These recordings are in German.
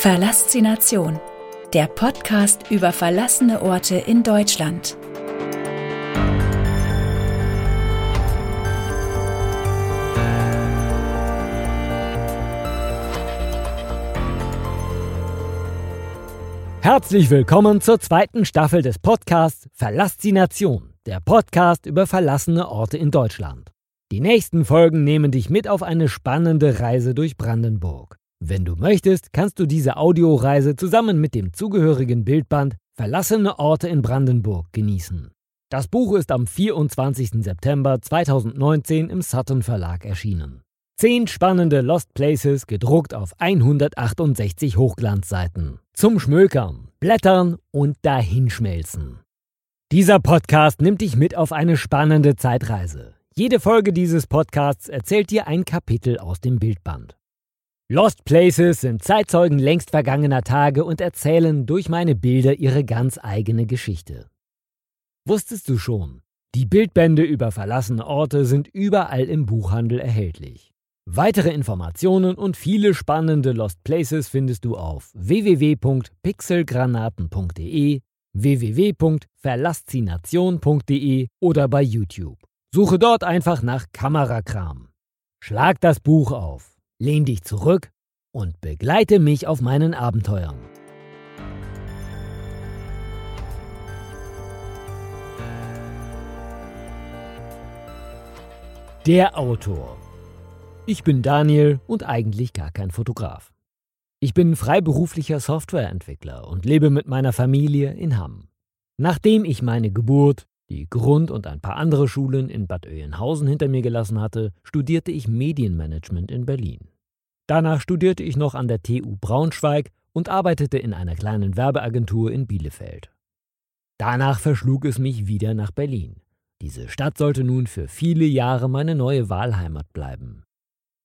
Verlassination, der Podcast über verlassene Orte in Deutschland. Herzlich willkommen zur zweiten Staffel des Podcasts Verlassination, der Podcast über verlassene Orte in Deutschland. Die nächsten Folgen nehmen dich mit auf eine spannende Reise durch Brandenburg. Wenn du möchtest, kannst du diese Audioreise zusammen mit dem zugehörigen Bildband Verlassene Orte in Brandenburg genießen. Das Buch ist am 24. September 2019 im Sutton Verlag erschienen. Zehn spannende Lost Places gedruckt auf 168 Hochglanzseiten. Zum Schmökern, Blättern und Dahinschmelzen. Dieser Podcast nimmt dich mit auf eine spannende Zeitreise. Jede Folge dieses Podcasts erzählt dir ein Kapitel aus dem Bildband. Lost Places sind Zeitzeugen längst vergangener Tage und erzählen durch meine Bilder ihre ganz eigene Geschichte. Wusstest du schon? Die Bildbände über verlassene Orte sind überall im Buchhandel erhältlich. Weitere Informationen und viele spannende Lost Places findest du auf www.pixelgranaten.de, www.verlassination.de oder bei YouTube. Suche dort einfach nach Kamerakram. Schlag das Buch auf lehn dich zurück und begleite mich auf meinen Abenteuern. Der Autor. Ich bin Daniel und eigentlich gar kein Fotograf. Ich bin freiberuflicher Softwareentwickler und lebe mit meiner Familie in Hamm. Nachdem ich meine Geburt, die Grund- und ein paar andere Schulen in Bad Oeynhausen hinter mir gelassen hatte, studierte ich Medienmanagement in Berlin. Danach studierte ich noch an der TU Braunschweig und arbeitete in einer kleinen Werbeagentur in Bielefeld. Danach verschlug es mich wieder nach Berlin. Diese Stadt sollte nun für viele Jahre meine neue Wahlheimat bleiben.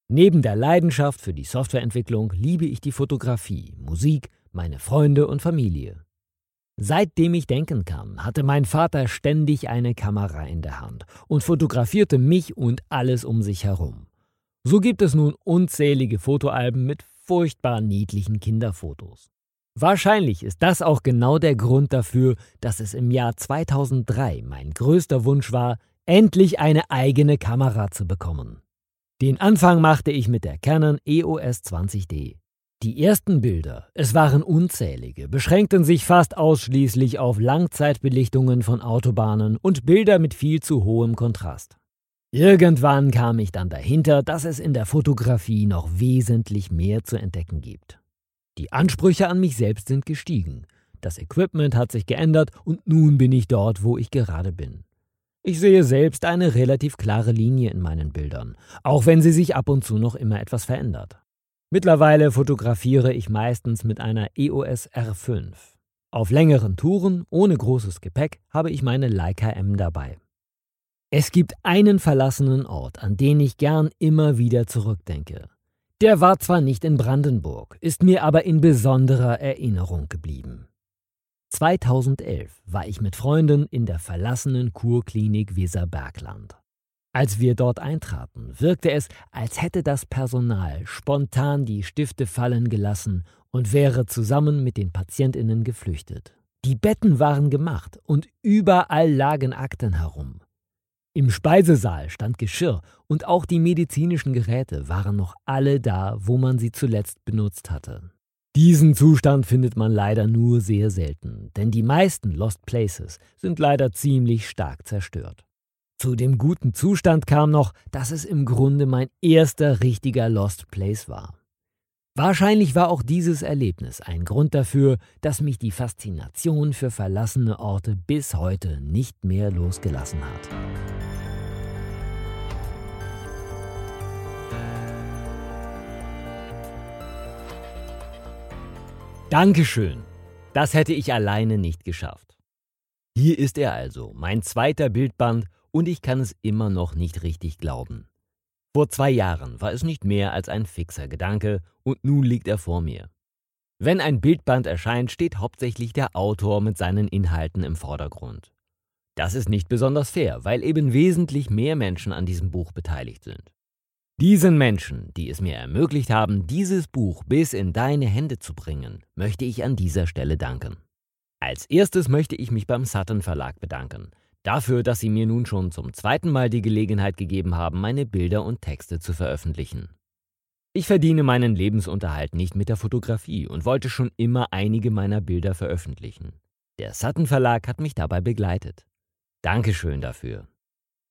Neben der Leidenschaft für die Softwareentwicklung liebe ich die Fotografie, Musik, meine Freunde und Familie. Seitdem ich denken kann, hatte mein Vater ständig eine Kamera in der Hand und fotografierte mich und alles um sich herum. So gibt es nun unzählige Fotoalben mit furchtbar niedlichen Kinderfotos. Wahrscheinlich ist das auch genau der Grund dafür, dass es im Jahr 2003 mein größter Wunsch war, endlich eine eigene Kamera zu bekommen. Den Anfang machte ich mit der Canon EOS 20D. Die ersten Bilder, es waren unzählige, beschränkten sich fast ausschließlich auf Langzeitbelichtungen von Autobahnen und Bilder mit viel zu hohem Kontrast. Irgendwann kam ich dann dahinter, dass es in der Fotografie noch wesentlich mehr zu entdecken gibt. Die Ansprüche an mich selbst sind gestiegen. Das Equipment hat sich geändert und nun bin ich dort, wo ich gerade bin. Ich sehe selbst eine relativ klare Linie in meinen Bildern, auch wenn sie sich ab und zu noch immer etwas verändert. Mittlerweile fotografiere ich meistens mit einer EOS R5. Auf längeren Touren ohne großes Gepäck habe ich meine Leica M dabei. Es gibt einen verlassenen Ort, an den ich gern immer wieder zurückdenke. Der war zwar nicht in Brandenburg, ist mir aber in besonderer Erinnerung geblieben. 2011 war ich mit Freunden in der verlassenen Kurklinik Weserbergland. Als wir dort eintraten, wirkte es, als hätte das Personal spontan die Stifte fallen gelassen und wäre zusammen mit den Patientinnen geflüchtet. Die Betten waren gemacht und überall lagen Akten herum. Im Speisesaal stand Geschirr und auch die medizinischen Geräte waren noch alle da, wo man sie zuletzt benutzt hatte. Diesen Zustand findet man leider nur sehr selten, denn die meisten Lost Places sind leider ziemlich stark zerstört. Zu dem guten Zustand kam noch, dass es im Grunde mein erster richtiger Lost Place war. Wahrscheinlich war auch dieses Erlebnis ein Grund dafür, dass mich die Faszination für verlassene Orte bis heute nicht mehr losgelassen hat. Dankeschön. Das hätte ich alleine nicht geschafft. Hier ist er also, mein zweiter Bildband, und ich kann es immer noch nicht richtig glauben. Vor zwei Jahren war es nicht mehr als ein fixer Gedanke und nun liegt er vor mir. Wenn ein Bildband erscheint, steht hauptsächlich der Autor mit seinen Inhalten im Vordergrund. Das ist nicht besonders fair, weil eben wesentlich mehr Menschen an diesem Buch beteiligt sind. Diesen Menschen, die es mir ermöglicht haben, dieses Buch bis in deine Hände zu bringen, möchte ich an dieser Stelle danken. Als erstes möchte ich mich beim Sutton Verlag bedanken, dafür, dass sie mir nun schon zum zweiten Mal die Gelegenheit gegeben haben, meine Bilder und Texte zu veröffentlichen. Ich verdiene meinen Lebensunterhalt nicht mit der Fotografie und wollte schon immer einige meiner Bilder veröffentlichen. Der Sutton Verlag hat mich dabei begleitet. Dankeschön dafür.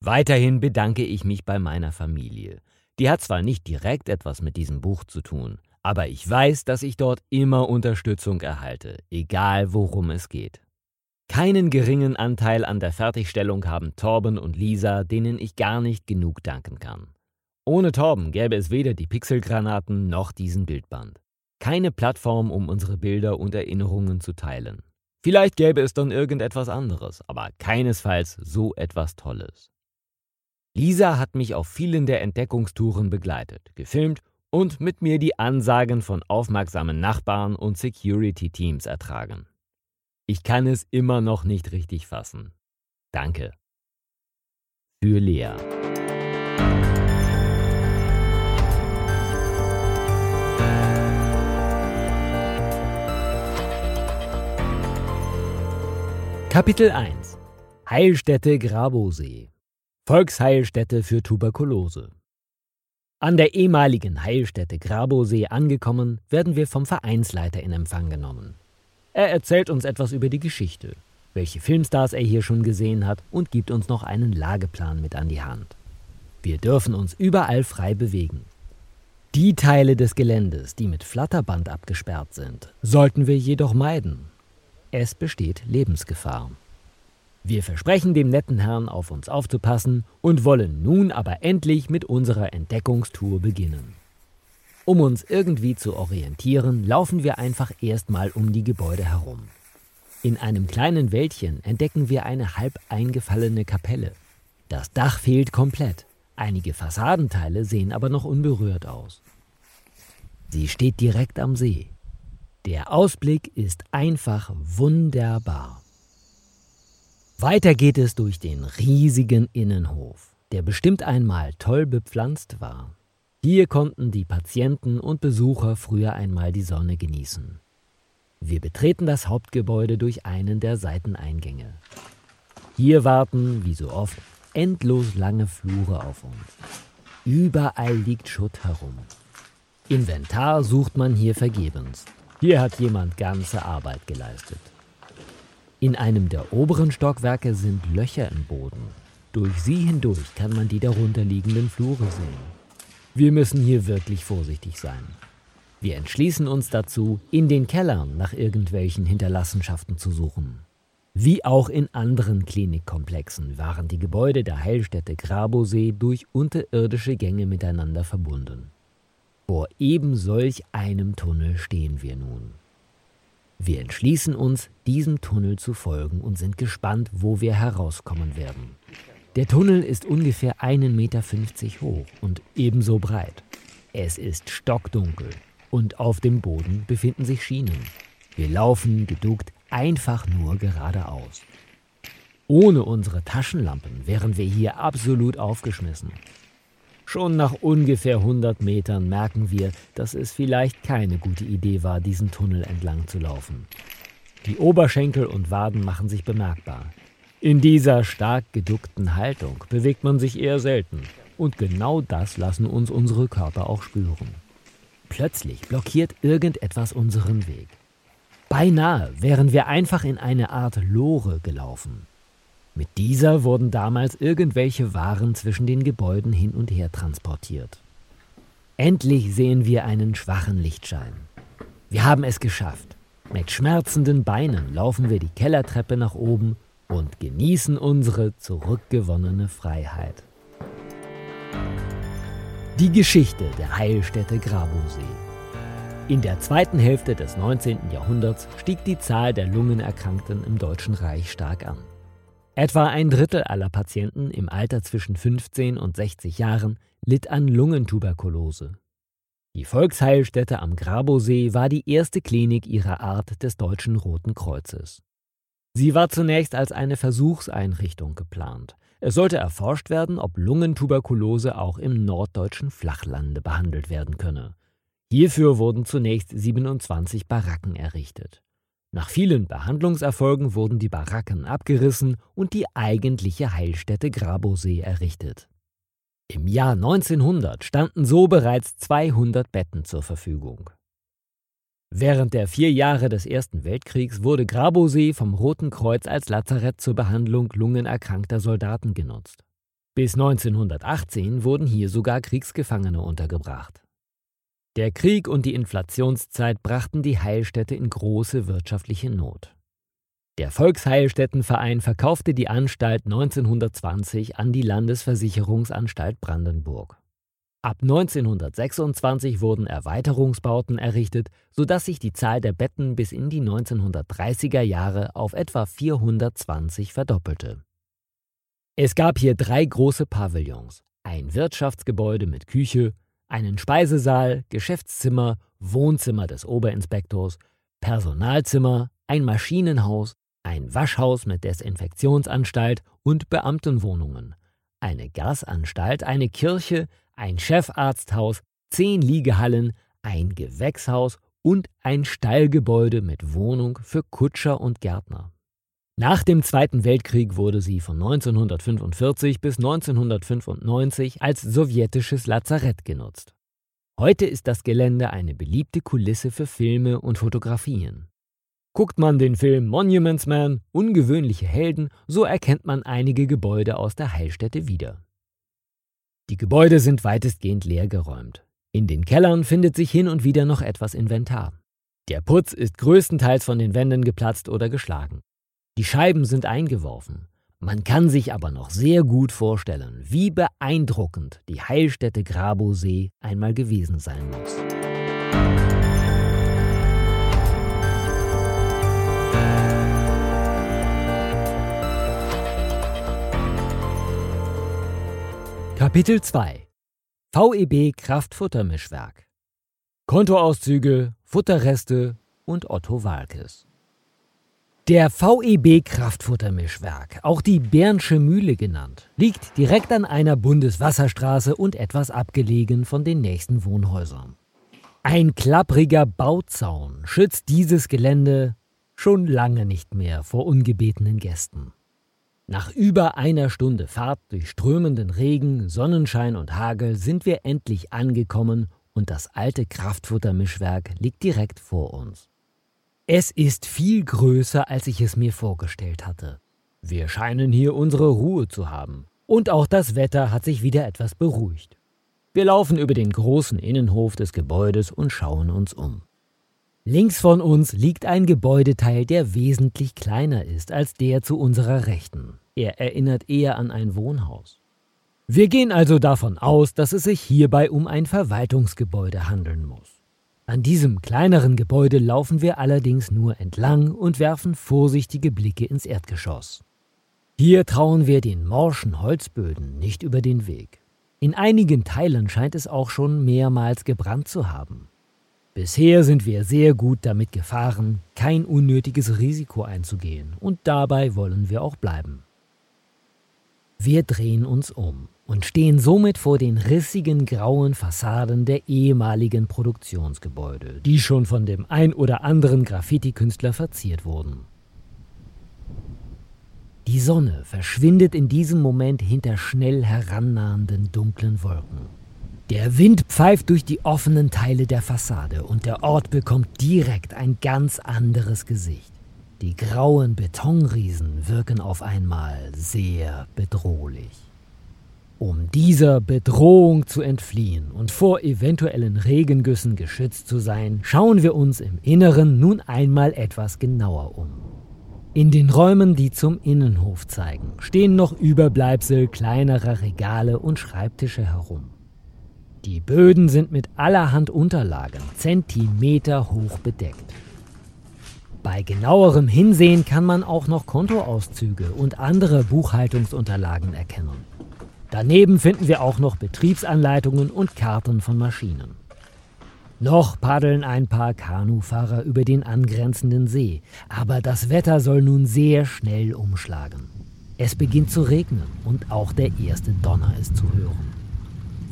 Weiterhin bedanke ich mich bei meiner Familie. Die hat zwar nicht direkt etwas mit diesem Buch zu tun, aber ich weiß, dass ich dort immer Unterstützung erhalte, egal worum es geht. Keinen geringen Anteil an der Fertigstellung haben Torben und Lisa, denen ich gar nicht genug danken kann. Ohne Torben gäbe es weder die Pixelgranaten noch diesen Bildband. Keine Plattform, um unsere Bilder und Erinnerungen zu teilen. Vielleicht gäbe es dann irgendetwas anderes, aber keinesfalls so etwas Tolles. Lisa hat mich auf vielen der Entdeckungstouren begleitet, gefilmt und mit mir die Ansagen von aufmerksamen Nachbarn und Security-Teams ertragen. Ich kann es immer noch nicht richtig fassen. Danke. Für Lea. Kapitel 1 Heilstätte Grabosee Volksheilstätte für Tuberkulose An der ehemaligen Heilstätte Grabosee angekommen, werden wir vom Vereinsleiter in Empfang genommen. Er erzählt uns etwas über die Geschichte, welche Filmstars er hier schon gesehen hat und gibt uns noch einen Lageplan mit an die Hand. Wir dürfen uns überall frei bewegen. Die Teile des Geländes, die mit Flatterband abgesperrt sind, sollten wir jedoch meiden, es besteht Lebensgefahr. Wir versprechen dem netten Herrn, auf uns aufzupassen und wollen nun aber endlich mit unserer Entdeckungstour beginnen. Um uns irgendwie zu orientieren, laufen wir einfach erstmal um die Gebäude herum. In einem kleinen Wäldchen entdecken wir eine halb eingefallene Kapelle. Das Dach fehlt komplett. Einige Fassadenteile sehen aber noch unberührt aus. Sie steht direkt am See. Der Ausblick ist einfach wunderbar. Weiter geht es durch den riesigen Innenhof, der bestimmt einmal toll bepflanzt war. Hier konnten die Patienten und Besucher früher einmal die Sonne genießen. Wir betreten das Hauptgebäude durch einen der Seiteneingänge. Hier warten, wie so oft, endlos lange Flure auf uns. Überall liegt Schutt herum. Inventar sucht man hier vergebens. Hier hat jemand ganze Arbeit geleistet. In einem der oberen Stockwerke sind Löcher im Boden. Durch sie hindurch kann man die darunterliegenden Flure sehen. Wir müssen hier wirklich vorsichtig sein. Wir entschließen uns dazu, in den Kellern nach irgendwelchen Hinterlassenschaften zu suchen. Wie auch in anderen Klinikkomplexen waren die Gebäude der Heilstätte Grabosee durch unterirdische Gänge miteinander verbunden. Vor eben solch einem Tunnel stehen wir nun. Wir entschließen uns, diesem Tunnel zu folgen und sind gespannt, wo wir herauskommen werden. Der Tunnel ist ungefähr 1,50 Meter hoch und ebenso breit. Es ist stockdunkel und auf dem Boden befinden sich Schienen. Wir laufen geduckt einfach nur geradeaus. Ohne unsere Taschenlampen wären wir hier absolut aufgeschmissen. Schon nach ungefähr 100 Metern merken wir, dass es vielleicht keine gute Idee war, diesen Tunnel entlang zu laufen. Die Oberschenkel und Waden machen sich bemerkbar. In dieser stark geduckten Haltung bewegt man sich eher selten. Und genau das lassen uns unsere Körper auch spüren. Plötzlich blockiert irgendetwas unseren Weg. Beinahe wären wir einfach in eine Art Lore gelaufen. Mit dieser wurden damals irgendwelche Waren zwischen den Gebäuden hin und her transportiert. Endlich sehen wir einen schwachen Lichtschein. Wir haben es geschafft. Mit schmerzenden Beinen laufen wir die Kellertreppe nach oben und genießen unsere zurückgewonnene Freiheit. Die Geschichte der Heilstätte Grabosee. In der zweiten Hälfte des 19. Jahrhunderts stieg die Zahl der Lungenerkrankten im Deutschen Reich stark an. Etwa ein Drittel aller Patienten im Alter zwischen 15 und 60 Jahren litt an Lungentuberkulose. Die Volksheilstätte am Grabosee war die erste Klinik ihrer Art des Deutschen Roten Kreuzes. Sie war zunächst als eine Versuchseinrichtung geplant. Es sollte erforscht werden, ob Lungentuberkulose auch im norddeutschen Flachlande behandelt werden könne. Hierfür wurden zunächst 27 Baracken errichtet. Nach vielen Behandlungserfolgen wurden die Baracken abgerissen und die eigentliche Heilstätte Grabosee errichtet. Im Jahr 1900 standen so bereits 200 Betten zur Verfügung. Während der vier Jahre des Ersten Weltkriegs wurde Grabosee vom Roten Kreuz als Lazarett zur Behandlung lungenerkrankter Soldaten genutzt. Bis 1918 wurden hier sogar Kriegsgefangene untergebracht. Der Krieg und die Inflationszeit brachten die Heilstätte in große wirtschaftliche Not. Der Volksheilstättenverein verkaufte die Anstalt 1920 an die Landesversicherungsanstalt Brandenburg. Ab 1926 wurden Erweiterungsbauten errichtet, sodass sich die Zahl der Betten bis in die 1930er Jahre auf etwa 420 verdoppelte. Es gab hier drei große Pavillons, ein Wirtschaftsgebäude mit Küche, einen Speisesaal, Geschäftszimmer, Wohnzimmer des Oberinspektors, Personalzimmer, ein Maschinenhaus, ein Waschhaus mit Desinfektionsanstalt und Beamtenwohnungen, eine Gasanstalt, eine Kirche, ein Chefarzthaus, zehn Liegehallen, ein Gewächshaus und ein Stallgebäude mit Wohnung für Kutscher und Gärtner. Nach dem Zweiten Weltkrieg wurde sie von 1945 bis 1995 als sowjetisches Lazarett genutzt. Heute ist das Gelände eine beliebte Kulisse für Filme und Fotografien. Guckt man den Film Monuments Man, ungewöhnliche Helden, so erkennt man einige Gebäude aus der Heilstätte wieder. Die Gebäude sind weitestgehend leergeräumt. In den Kellern findet sich hin und wieder noch etwas Inventar. Der Putz ist größtenteils von den Wänden geplatzt oder geschlagen. Die Scheiben sind eingeworfen. Man kann sich aber noch sehr gut vorstellen, wie beeindruckend die Heilstätte Grabosee einmal gewesen sein muss. Kapitel 2 VEB Kraftfuttermischwerk Kontoauszüge, Futterreste und Otto Walkes der VEB Kraftfuttermischwerk, auch die Bernsche Mühle genannt, liegt direkt an einer Bundeswasserstraße und etwas abgelegen von den nächsten Wohnhäusern. Ein klappriger Bauzaun schützt dieses Gelände schon lange nicht mehr vor ungebetenen Gästen. Nach über einer Stunde Fahrt durch strömenden Regen, Sonnenschein und Hagel sind wir endlich angekommen und das alte Kraftfuttermischwerk liegt direkt vor uns. Es ist viel größer, als ich es mir vorgestellt hatte. Wir scheinen hier unsere Ruhe zu haben. Und auch das Wetter hat sich wieder etwas beruhigt. Wir laufen über den großen Innenhof des Gebäudes und schauen uns um. Links von uns liegt ein Gebäudeteil, der wesentlich kleiner ist als der zu unserer Rechten. Er erinnert eher an ein Wohnhaus. Wir gehen also davon aus, dass es sich hierbei um ein Verwaltungsgebäude handeln muss. An diesem kleineren Gebäude laufen wir allerdings nur entlang und werfen vorsichtige Blicke ins Erdgeschoss. Hier trauen wir den morschen Holzböden nicht über den Weg. In einigen Teilen scheint es auch schon mehrmals gebrannt zu haben. Bisher sind wir sehr gut damit gefahren, kein unnötiges Risiko einzugehen, und dabei wollen wir auch bleiben. Wir drehen uns um und stehen somit vor den rissigen grauen Fassaden der ehemaligen Produktionsgebäude, die schon von dem ein oder anderen Graffiti-Künstler verziert wurden. Die Sonne verschwindet in diesem Moment hinter schnell herannahenden dunklen Wolken. Der Wind pfeift durch die offenen Teile der Fassade und der Ort bekommt direkt ein ganz anderes Gesicht. Die grauen Betonriesen wirken auf einmal sehr bedrohlich. Um dieser Bedrohung zu entfliehen und vor eventuellen Regengüssen geschützt zu sein, schauen wir uns im Inneren nun einmal etwas genauer um. In den Räumen, die zum Innenhof zeigen, stehen noch Überbleibsel kleinerer Regale und Schreibtische herum. Die Böden sind mit allerhand Unterlagen Zentimeter hoch bedeckt. Bei genauerem Hinsehen kann man auch noch Kontoauszüge und andere Buchhaltungsunterlagen erkennen. Daneben finden wir auch noch Betriebsanleitungen und Karten von Maschinen. Noch paddeln ein paar Kanufahrer über den angrenzenden See, aber das Wetter soll nun sehr schnell umschlagen. Es beginnt zu regnen und auch der erste Donner ist zu hören.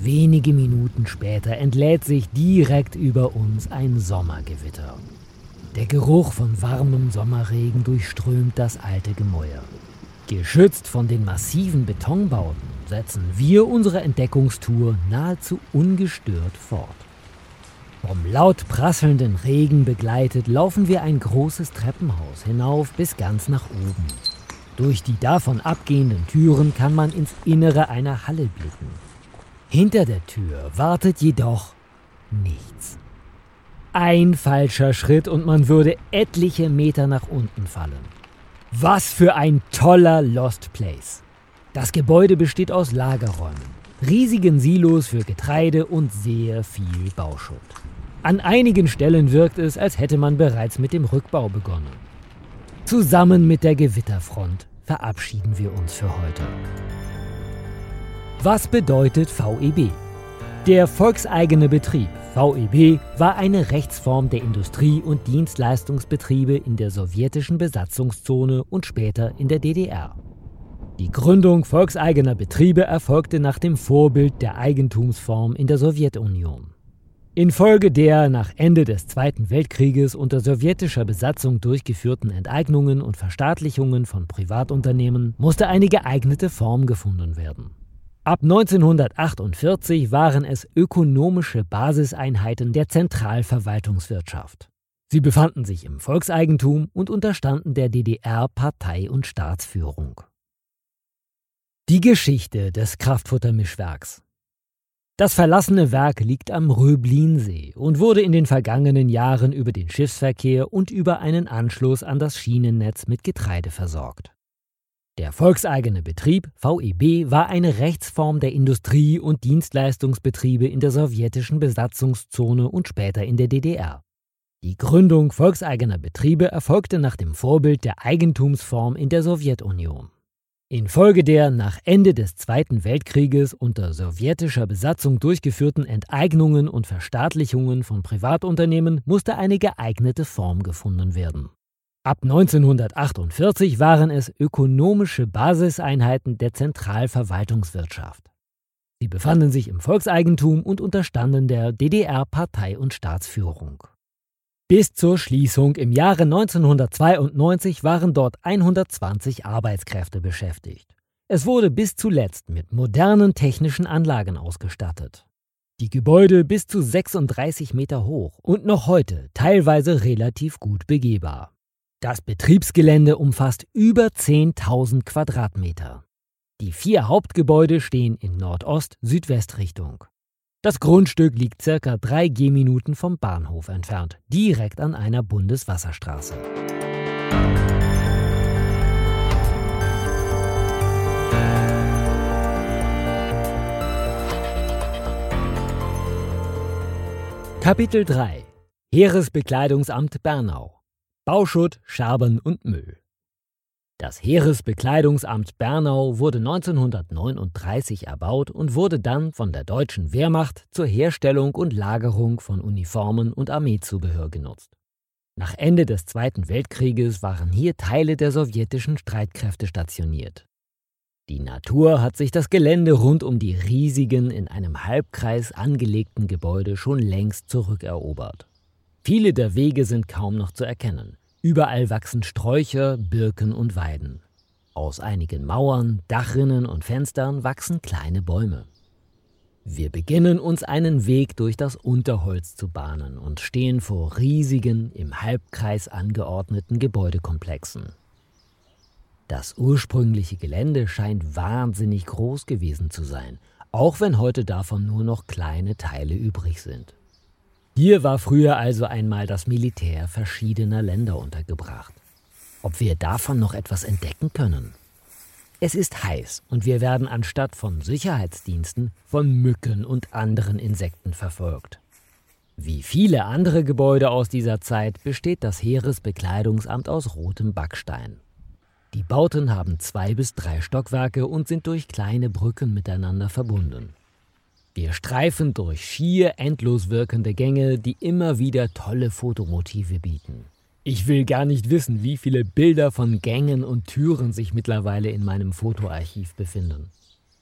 Wenige Minuten später entlädt sich direkt über uns ein Sommergewitter. Der Geruch von warmem Sommerregen durchströmt das alte Gemäuer. Geschützt von den massiven Betonbauten setzen wir unsere Entdeckungstour nahezu ungestört fort. Vom laut prasselnden Regen begleitet laufen wir ein großes Treppenhaus hinauf bis ganz nach oben. Durch die davon abgehenden Türen kann man ins Innere einer Halle blicken. Hinter der Tür wartet jedoch nichts. Ein falscher Schritt und man würde etliche Meter nach unten fallen. Was für ein toller Lost Place. Das Gebäude besteht aus Lagerräumen, riesigen Silos für Getreide und sehr viel Bauschutt. An einigen Stellen wirkt es, als hätte man bereits mit dem Rückbau begonnen. Zusammen mit der Gewitterfront verabschieden wir uns für heute. Was bedeutet VEB? Der volkseigene Betrieb VEB war eine Rechtsform der Industrie- und Dienstleistungsbetriebe in der sowjetischen Besatzungszone und später in der DDR. Die Gründung volkseigener Betriebe erfolgte nach dem Vorbild der Eigentumsform in der Sowjetunion. Infolge der nach Ende des Zweiten Weltkrieges unter sowjetischer Besatzung durchgeführten Enteignungen und Verstaatlichungen von Privatunternehmen musste eine geeignete Form gefunden werden. Ab 1948 waren es ökonomische Basiseinheiten der Zentralverwaltungswirtschaft. Sie befanden sich im Volkseigentum und unterstanden der DDR-Partei- und Staatsführung. Die Geschichte des Kraftfuttermischwerks Das verlassene Werk liegt am Röblinsee und wurde in den vergangenen Jahren über den Schiffsverkehr und über einen Anschluss an das Schienennetz mit Getreide versorgt. Der volkseigene Betrieb VEB war eine Rechtsform der Industrie- und Dienstleistungsbetriebe in der sowjetischen Besatzungszone und später in der DDR. Die Gründung volkseigener Betriebe erfolgte nach dem Vorbild der Eigentumsform in der Sowjetunion. Infolge der nach Ende des Zweiten Weltkrieges unter sowjetischer Besatzung durchgeführten Enteignungen und Verstaatlichungen von Privatunternehmen musste eine geeignete Form gefunden werden. Ab 1948 waren es ökonomische Basiseinheiten der Zentralverwaltungswirtschaft. Sie befanden sich im Volkseigentum und unterstanden der DDR-Partei- und Staatsführung. Bis zur Schließung im Jahre 1992 waren dort 120 Arbeitskräfte beschäftigt. Es wurde bis zuletzt mit modernen technischen Anlagen ausgestattet. Die Gebäude bis zu 36 Meter hoch und noch heute teilweise relativ gut begehbar. Das Betriebsgelände umfasst über 10.000 Quadratmeter. Die vier Hauptgebäude stehen in Nordost-Südwest-Richtung. Das Grundstück liegt circa drei Gehminuten vom Bahnhof entfernt, direkt an einer Bundeswasserstraße. Kapitel 3 Heeresbekleidungsamt Bernau Bauschutt, Scherben und Müll. Das Heeresbekleidungsamt Bernau wurde 1939 erbaut und wurde dann von der deutschen Wehrmacht zur Herstellung und Lagerung von Uniformen und Armeezubehör genutzt. Nach Ende des Zweiten Weltkrieges waren hier Teile der sowjetischen Streitkräfte stationiert. Die Natur hat sich das Gelände rund um die riesigen, in einem Halbkreis angelegten Gebäude schon längst zurückerobert. Viele der Wege sind kaum noch zu erkennen. Überall wachsen Sträucher, Birken und Weiden. Aus einigen Mauern, Dachrinnen und Fenstern wachsen kleine Bäume. Wir beginnen uns einen Weg durch das Unterholz zu bahnen und stehen vor riesigen, im Halbkreis angeordneten Gebäudekomplexen. Das ursprüngliche Gelände scheint wahnsinnig groß gewesen zu sein, auch wenn heute davon nur noch kleine Teile übrig sind. Hier war früher also einmal das Militär verschiedener Länder untergebracht. Ob wir davon noch etwas entdecken können? Es ist heiß und wir werden anstatt von Sicherheitsdiensten von Mücken und anderen Insekten verfolgt. Wie viele andere Gebäude aus dieser Zeit besteht das Heeresbekleidungsamt aus rotem Backstein. Die Bauten haben zwei bis drei Stockwerke und sind durch kleine Brücken miteinander verbunden. Wir streifen durch schier endlos wirkende Gänge, die immer wieder tolle Fotomotive bieten. Ich will gar nicht wissen, wie viele Bilder von Gängen und Türen sich mittlerweile in meinem Fotoarchiv befinden.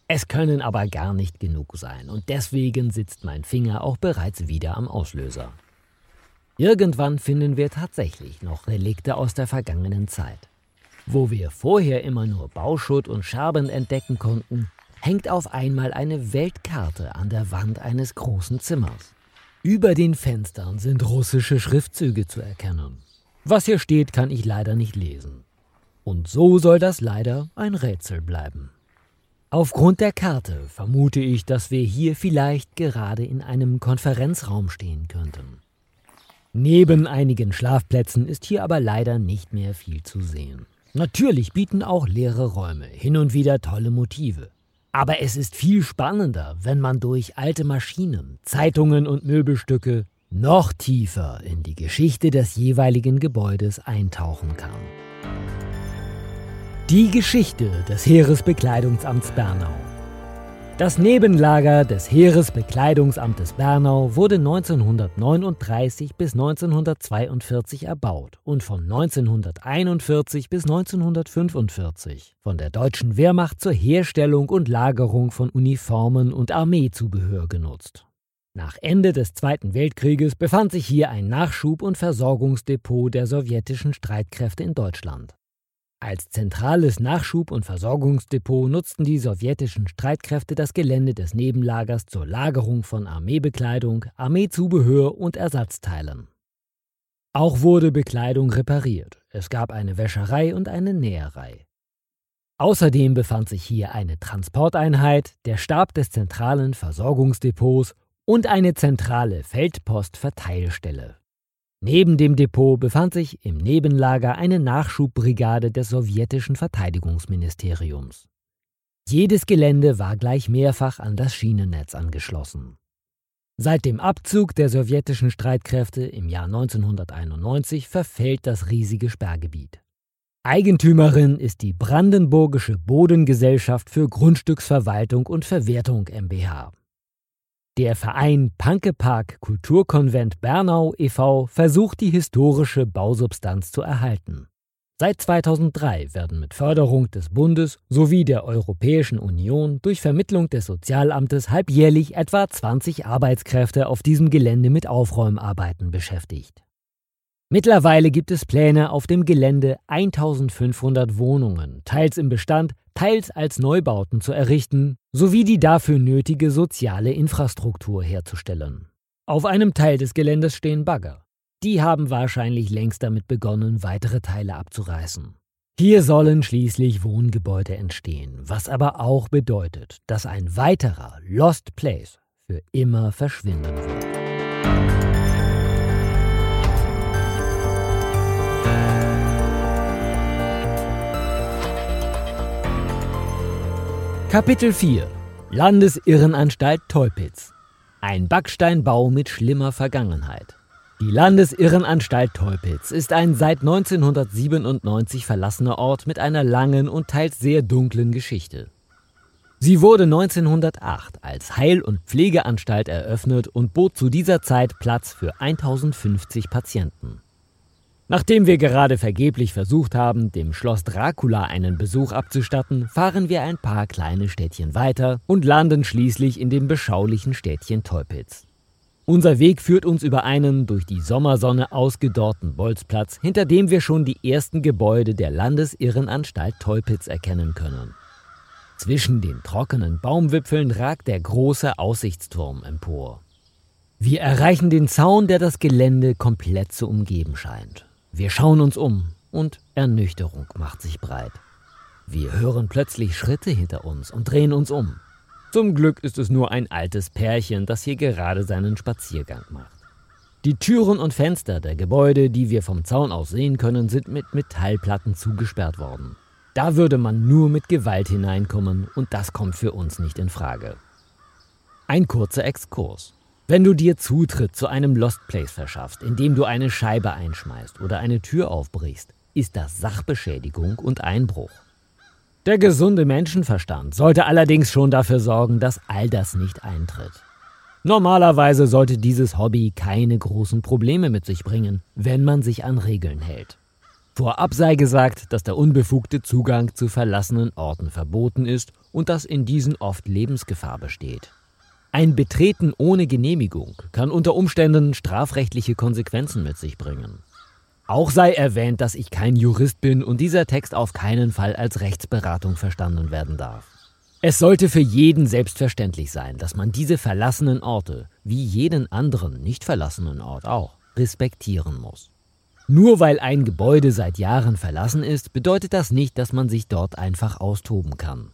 Es können aber gar nicht genug sein und deswegen sitzt mein Finger auch bereits wieder am Auslöser. Irgendwann finden wir tatsächlich noch Relikte aus der vergangenen Zeit. Wo wir vorher immer nur Bauschutt und Scherben entdecken konnten, hängt auf einmal eine Weltkarte an der Wand eines großen Zimmers. Über den Fenstern sind russische Schriftzüge zu erkennen. Was hier steht, kann ich leider nicht lesen. Und so soll das leider ein Rätsel bleiben. Aufgrund der Karte vermute ich, dass wir hier vielleicht gerade in einem Konferenzraum stehen könnten. Neben einigen Schlafplätzen ist hier aber leider nicht mehr viel zu sehen. Natürlich bieten auch leere Räume hin und wieder tolle Motive. Aber es ist viel spannender, wenn man durch alte Maschinen, Zeitungen und Möbelstücke noch tiefer in die Geschichte des jeweiligen Gebäudes eintauchen kann. Die Geschichte des Heeresbekleidungsamts Bernau. Das Nebenlager des Heeresbekleidungsamtes Bernau wurde 1939 bis 1942 erbaut und von 1941 bis 1945 von der deutschen Wehrmacht zur Herstellung und Lagerung von Uniformen und Armeezubehör genutzt. Nach Ende des Zweiten Weltkrieges befand sich hier ein Nachschub- und Versorgungsdepot der sowjetischen Streitkräfte in Deutschland. Als zentrales Nachschub- und Versorgungsdepot nutzten die sowjetischen Streitkräfte das Gelände des Nebenlagers zur Lagerung von Armeebekleidung, Armeezubehör und Ersatzteilen. Auch wurde Bekleidung repariert. Es gab eine Wäscherei und eine Näherei. Außerdem befand sich hier eine Transporteinheit, der Stab des zentralen Versorgungsdepots und eine zentrale Feldpostverteilstelle. Neben dem Depot befand sich im Nebenlager eine Nachschubbrigade des sowjetischen Verteidigungsministeriums. Jedes Gelände war gleich mehrfach an das Schienennetz angeschlossen. Seit dem Abzug der sowjetischen Streitkräfte im Jahr 1991 verfällt das riesige Sperrgebiet. Eigentümerin ist die Brandenburgische Bodengesellschaft für Grundstücksverwaltung und Verwertung MBH. Der Verein Pankepark Kulturkonvent Bernau e.V. versucht die historische Bausubstanz zu erhalten. Seit 2003 werden mit Förderung des Bundes sowie der Europäischen Union durch Vermittlung des Sozialamtes halbjährlich etwa 20 Arbeitskräfte auf diesem Gelände mit Aufräumarbeiten beschäftigt. Mittlerweile gibt es Pläne, auf dem Gelände 1500 Wohnungen, teils im Bestand, teils als Neubauten zu errichten, sowie die dafür nötige soziale Infrastruktur herzustellen. Auf einem Teil des Geländes stehen Bagger. Die haben wahrscheinlich längst damit begonnen, weitere Teile abzureißen. Hier sollen schließlich Wohngebäude entstehen, was aber auch bedeutet, dass ein weiterer Lost Place für immer verschwinden wird. Kapitel 4 Landesirrenanstalt Teupitz Ein Backsteinbau mit schlimmer Vergangenheit. Die Landesirrenanstalt Teupitz ist ein seit 1997 verlassener Ort mit einer langen und teils sehr dunklen Geschichte. Sie wurde 1908 als Heil- und Pflegeanstalt eröffnet und bot zu dieser Zeit Platz für 1050 Patienten. Nachdem wir gerade vergeblich versucht haben, dem Schloss Dracula einen Besuch abzustatten, fahren wir ein paar kleine Städtchen weiter und landen schließlich in dem beschaulichen Städtchen Teupitz. Unser Weg führt uns über einen durch die Sommersonne ausgedorrten Bolzplatz, hinter dem wir schon die ersten Gebäude der Landesirrenanstalt Teupitz erkennen können. Zwischen den trockenen Baumwipfeln ragt der große Aussichtsturm empor. Wir erreichen den Zaun, der das Gelände komplett zu umgeben scheint. Wir schauen uns um und Ernüchterung macht sich breit. Wir hören plötzlich Schritte hinter uns und drehen uns um. Zum Glück ist es nur ein altes Pärchen, das hier gerade seinen Spaziergang macht. Die Türen und Fenster der Gebäude, die wir vom Zaun aus sehen können, sind mit Metallplatten zugesperrt worden. Da würde man nur mit Gewalt hineinkommen und das kommt für uns nicht in Frage. Ein kurzer Exkurs. Wenn du dir Zutritt zu einem Lost Place verschaffst, indem du eine Scheibe einschmeißt oder eine Tür aufbrichst, ist das Sachbeschädigung und Einbruch. Der gesunde Menschenverstand sollte allerdings schon dafür sorgen, dass all das nicht eintritt. Normalerweise sollte dieses Hobby keine großen Probleme mit sich bringen, wenn man sich an Regeln hält. Vorab sei gesagt, dass der unbefugte Zugang zu verlassenen Orten verboten ist und dass in diesen oft Lebensgefahr besteht. Ein Betreten ohne Genehmigung kann unter Umständen strafrechtliche Konsequenzen mit sich bringen. Auch sei erwähnt, dass ich kein Jurist bin und dieser Text auf keinen Fall als Rechtsberatung verstanden werden darf. Es sollte für jeden selbstverständlich sein, dass man diese verlassenen Orte, wie jeden anderen nicht verlassenen Ort auch, respektieren muss. Nur weil ein Gebäude seit Jahren verlassen ist, bedeutet das nicht, dass man sich dort einfach austoben kann.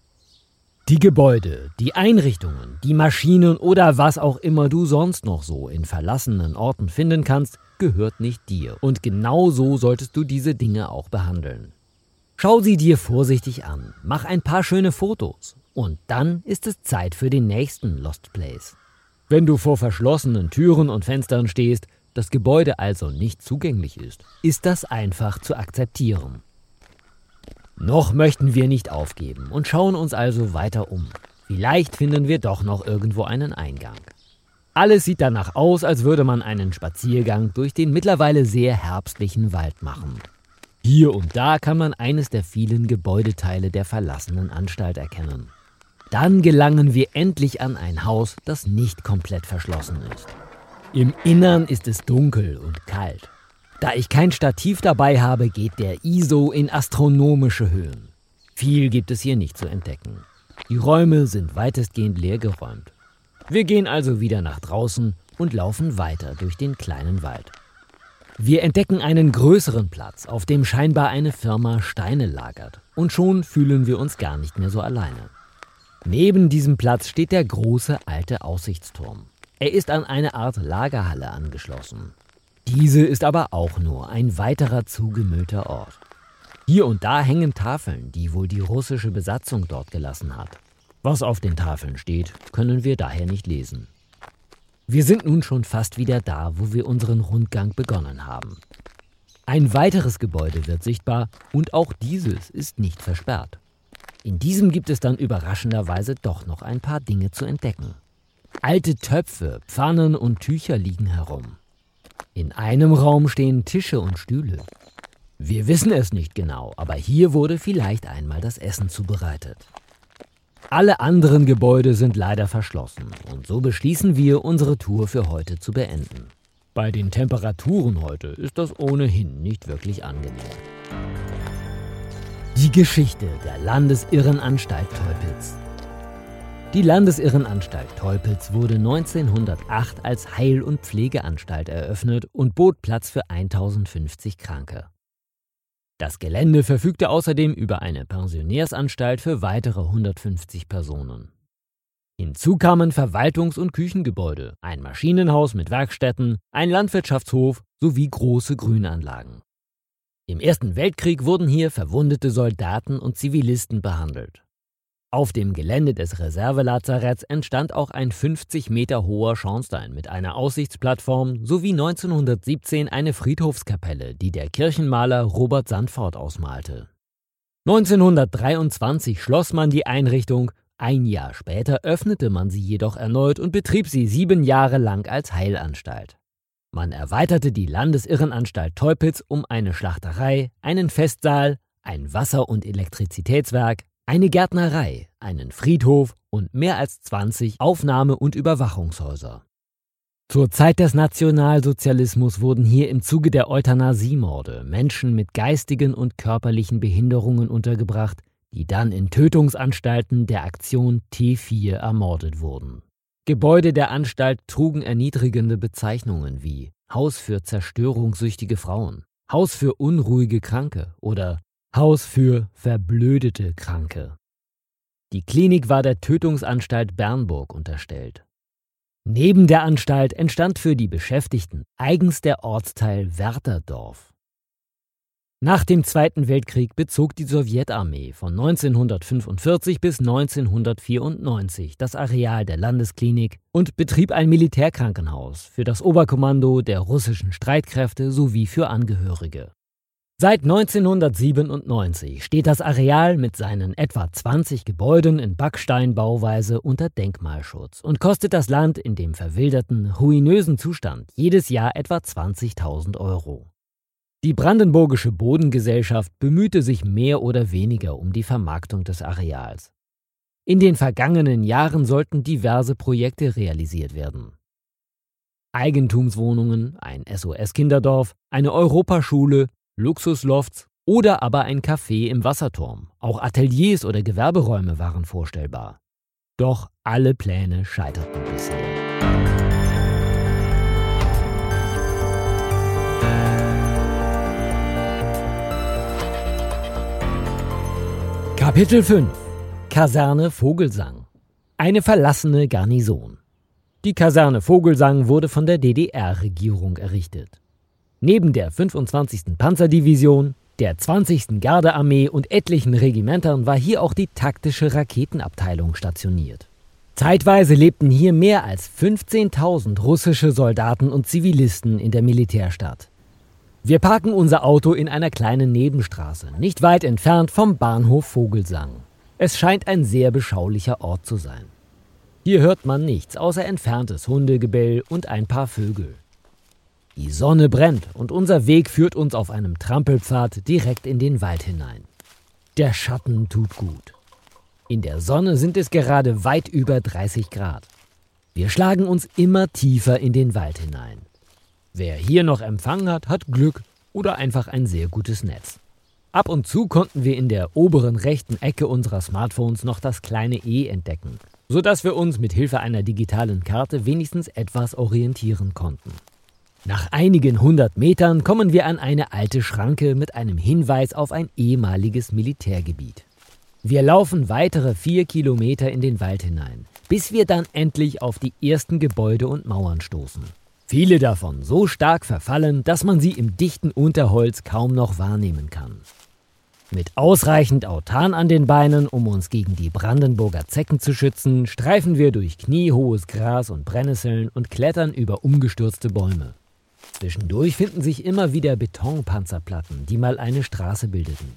Die Gebäude, die Einrichtungen, die Maschinen oder was auch immer du sonst noch so in verlassenen Orten finden kannst, gehört nicht dir. Und genau so solltest du diese Dinge auch behandeln. Schau sie dir vorsichtig an, mach ein paar schöne Fotos und dann ist es Zeit für den nächsten Lost Place. Wenn du vor verschlossenen Türen und Fenstern stehst, das Gebäude also nicht zugänglich ist, ist das einfach zu akzeptieren. Noch möchten wir nicht aufgeben und schauen uns also weiter um. Vielleicht finden wir doch noch irgendwo einen Eingang. Alles sieht danach aus, als würde man einen Spaziergang durch den mittlerweile sehr herbstlichen Wald machen. Hier und da kann man eines der vielen Gebäudeteile der verlassenen Anstalt erkennen. Dann gelangen wir endlich an ein Haus, das nicht komplett verschlossen ist. Im Innern ist es dunkel und kalt. Da ich kein Stativ dabei habe, geht der ISO in astronomische Höhen. Viel gibt es hier nicht zu entdecken. Die Räume sind weitestgehend leer geräumt. Wir gehen also wieder nach draußen und laufen weiter durch den kleinen Wald. Wir entdecken einen größeren Platz, auf dem scheinbar eine Firma Steine lagert. Und schon fühlen wir uns gar nicht mehr so alleine. Neben diesem Platz steht der große alte Aussichtsturm. Er ist an eine Art Lagerhalle angeschlossen. Diese ist aber auch nur ein weiterer zugemüllter Ort. Hier und da hängen Tafeln, die wohl die russische Besatzung dort gelassen hat. Was auf den Tafeln steht, können wir daher nicht lesen. Wir sind nun schon fast wieder da, wo wir unseren Rundgang begonnen haben. Ein weiteres Gebäude wird sichtbar und auch dieses ist nicht versperrt. In diesem gibt es dann überraschenderweise doch noch ein paar Dinge zu entdecken. Alte Töpfe, Pfannen und Tücher liegen herum. In einem Raum stehen Tische und Stühle. Wir wissen es nicht genau, aber hier wurde vielleicht einmal das Essen zubereitet. Alle anderen Gebäude sind leider verschlossen und so beschließen wir, unsere Tour für heute zu beenden. Bei den Temperaturen heute ist das ohnehin nicht wirklich angenehm. Die Geschichte der Landesirrenanstalt Teupitz. Die Landesirrenanstalt Teupitz wurde 1908 als Heil- und Pflegeanstalt eröffnet und bot Platz für 1050 Kranke. Das Gelände verfügte außerdem über eine Pensionärsanstalt für weitere 150 Personen. Hinzu kamen Verwaltungs- und Küchengebäude, ein Maschinenhaus mit Werkstätten, ein Landwirtschaftshof sowie große Grünanlagen. Im Ersten Weltkrieg wurden hier verwundete Soldaten und Zivilisten behandelt. Auf dem Gelände des Reservelazarets entstand auch ein 50 Meter hoher Schornstein mit einer Aussichtsplattform sowie 1917 eine Friedhofskapelle, die der Kirchenmaler Robert Sandfort ausmalte. 1923 schloss man die Einrichtung, ein Jahr später öffnete man sie jedoch erneut und betrieb sie sieben Jahre lang als Heilanstalt. Man erweiterte die Landesirrenanstalt Teupitz um eine Schlachterei, einen Festsaal, ein Wasser- und Elektrizitätswerk, eine Gärtnerei, einen Friedhof und mehr als 20 Aufnahme- und Überwachungshäuser. Zur Zeit des Nationalsozialismus wurden hier im Zuge der Euthanasiemorde Menschen mit geistigen und körperlichen Behinderungen untergebracht, die dann in Tötungsanstalten der Aktion T4 ermordet wurden. Gebäude der Anstalt trugen erniedrigende Bezeichnungen wie Haus für zerstörungssüchtige Frauen, Haus für unruhige Kranke oder Haus für verblödete Kranke. Die Klinik war der Tötungsanstalt Bernburg unterstellt. Neben der Anstalt entstand für die Beschäftigten eigens der Ortsteil Wärterdorf. Nach dem Zweiten Weltkrieg bezog die Sowjetarmee von 1945 bis 1994 das Areal der Landesklinik und betrieb ein Militärkrankenhaus für das Oberkommando der russischen Streitkräfte sowie für Angehörige. Seit 1997 steht das Areal mit seinen etwa 20 Gebäuden in Backsteinbauweise unter Denkmalschutz und kostet das Land in dem verwilderten, ruinösen Zustand jedes Jahr etwa 20.000 Euro. Die Brandenburgische Bodengesellschaft bemühte sich mehr oder weniger um die Vermarktung des Areals. In den vergangenen Jahren sollten diverse Projekte realisiert werden. Eigentumswohnungen, ein SOS-Kinderdorf, eine Europaschule, Luxuslofts oder aber ein Café im Wasserturm. Auch Ateliers oder Gewerberäume waren vorstellbar. Doch alle Pläne scheiterten bisher. Kapitel 5 Kaserne Vogelsang Eine verlassene Garnison Die Kaserne Vogelsang wurde von der DDR-Regierung errichtet. Neben der 25. Panzerdivision, der 20. Gardearmee und etlichen Regimentern war hier auch die taktische Raketenabteilung stationiert. Zeitweise lebten hier mehr als 15.000 russische Soldaten und Zivilisten in der Militärstadt. Wir parken unser Auto in einer kleinen Nebenstraße, nicht weit entfernt vom Bahnhof Vogelsang. Es scheint ein sehr beschaulicher Ort zu sein. Hier hört man nichts außer entferntes Hundegebell und ein paar Vögel. Die Sonne brennt und unser Weg führt uns auf einem Trampelpfad direkt in den Wald hinein. Der Schatten tut gut. In der Sonne sind es gerade weit über 30 Grad. Wir schlagen uns immer tiefer in den Wald hinein. Wer hier noch Empfang hat, hat Glück oder einfach ein sehr gutes Netz. Ab und zu konnten wir in der oberen rechten Ecke unserer Smartphones noch das kleine E entdecken, sodass wir uns mit Hilfe einer digitalen Karte wenigstens etwas orientieren konnten. Nach einigen hundert Metern kommen wir an eine alte Schranke mit einem Hinweis auf ein ehemaliges Militärgebiet. Wir laufen weitere vier Kilometer in den Wald hinein, bis wir dann endlich auf die ersten Gebäude und Mauern stoßen. Viele davon so stark verfallen, dass man sie im dichten Unterholz kaum noch wahrnehmen kann. Mit ausreichend Autan an den Beinen, um uns gegen die Brandenburger Zecken zu schützen, streifen wir durch kniehohes Gras und Brennnesseln und klettern über umgestürzte Bäume. Zwischendurch finden sich immer wieder Betonpanzerplatten, die mal eine Straße bildeten.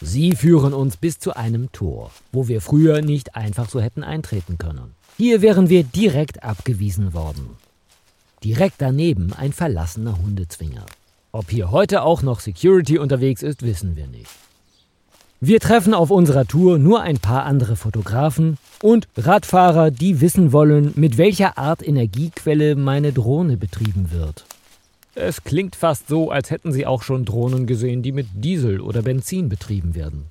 Sie führen uns bis zu einem Tor, wo wir früher nicht einfach so hätten eintreten können. Hier wären wir direkt abgewiesen worden. Direkt daneben ein verlassener Hundezwinger. Ob hier heute auch noch Security unterwegs ist, wissen wir nicht. Wir treffen auf unserer Tour nur ein paar andere Fotografen und Radfahrer, die wissen wollen, mit welcher Art Energiequelle meine Drohne betrieben wird. Es klingt fast so, als hätten sie auch schon Drohnen gesehen, die mit Diesel oder Benzin betrieben werden.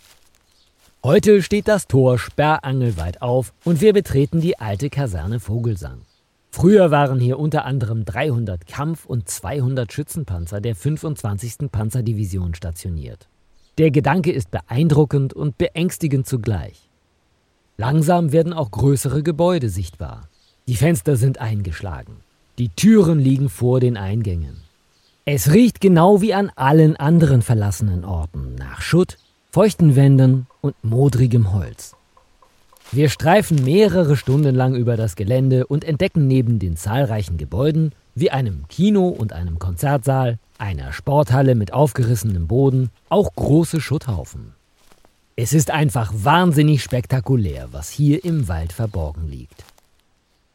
Heute steht das Tor sperrangelweit auf und wir betreten die alte Kaserne Vogelsang. Früher waren hier unter anderem 300 Kampf- und 200 Schützenpanzer der 25. Panzerdivision stationiert. Der Gedanke ist beeindruckend und beängstigend zugleich. Langsam werden auch größere Gebäude sichtbar. Die Fenster sind eingeschlagen. Die Türen liegen vor den Eingängen. Es riecht genau wie an allen anderen verlassenen Orten nach Schutt, feuchten Wänden und modrigem Holz. Wir streifen mehrere Stunden lang über das Gelände und entdecken neben den zahlreichen Gebäuden wie einem Kino und einem Konzertsaal, einer Sporthalle mit aufgerissenem Boden, auch große Schutthaufen. Es ist einfach wahnsinnig spektakulär, was hier im Wald verborgen liegt.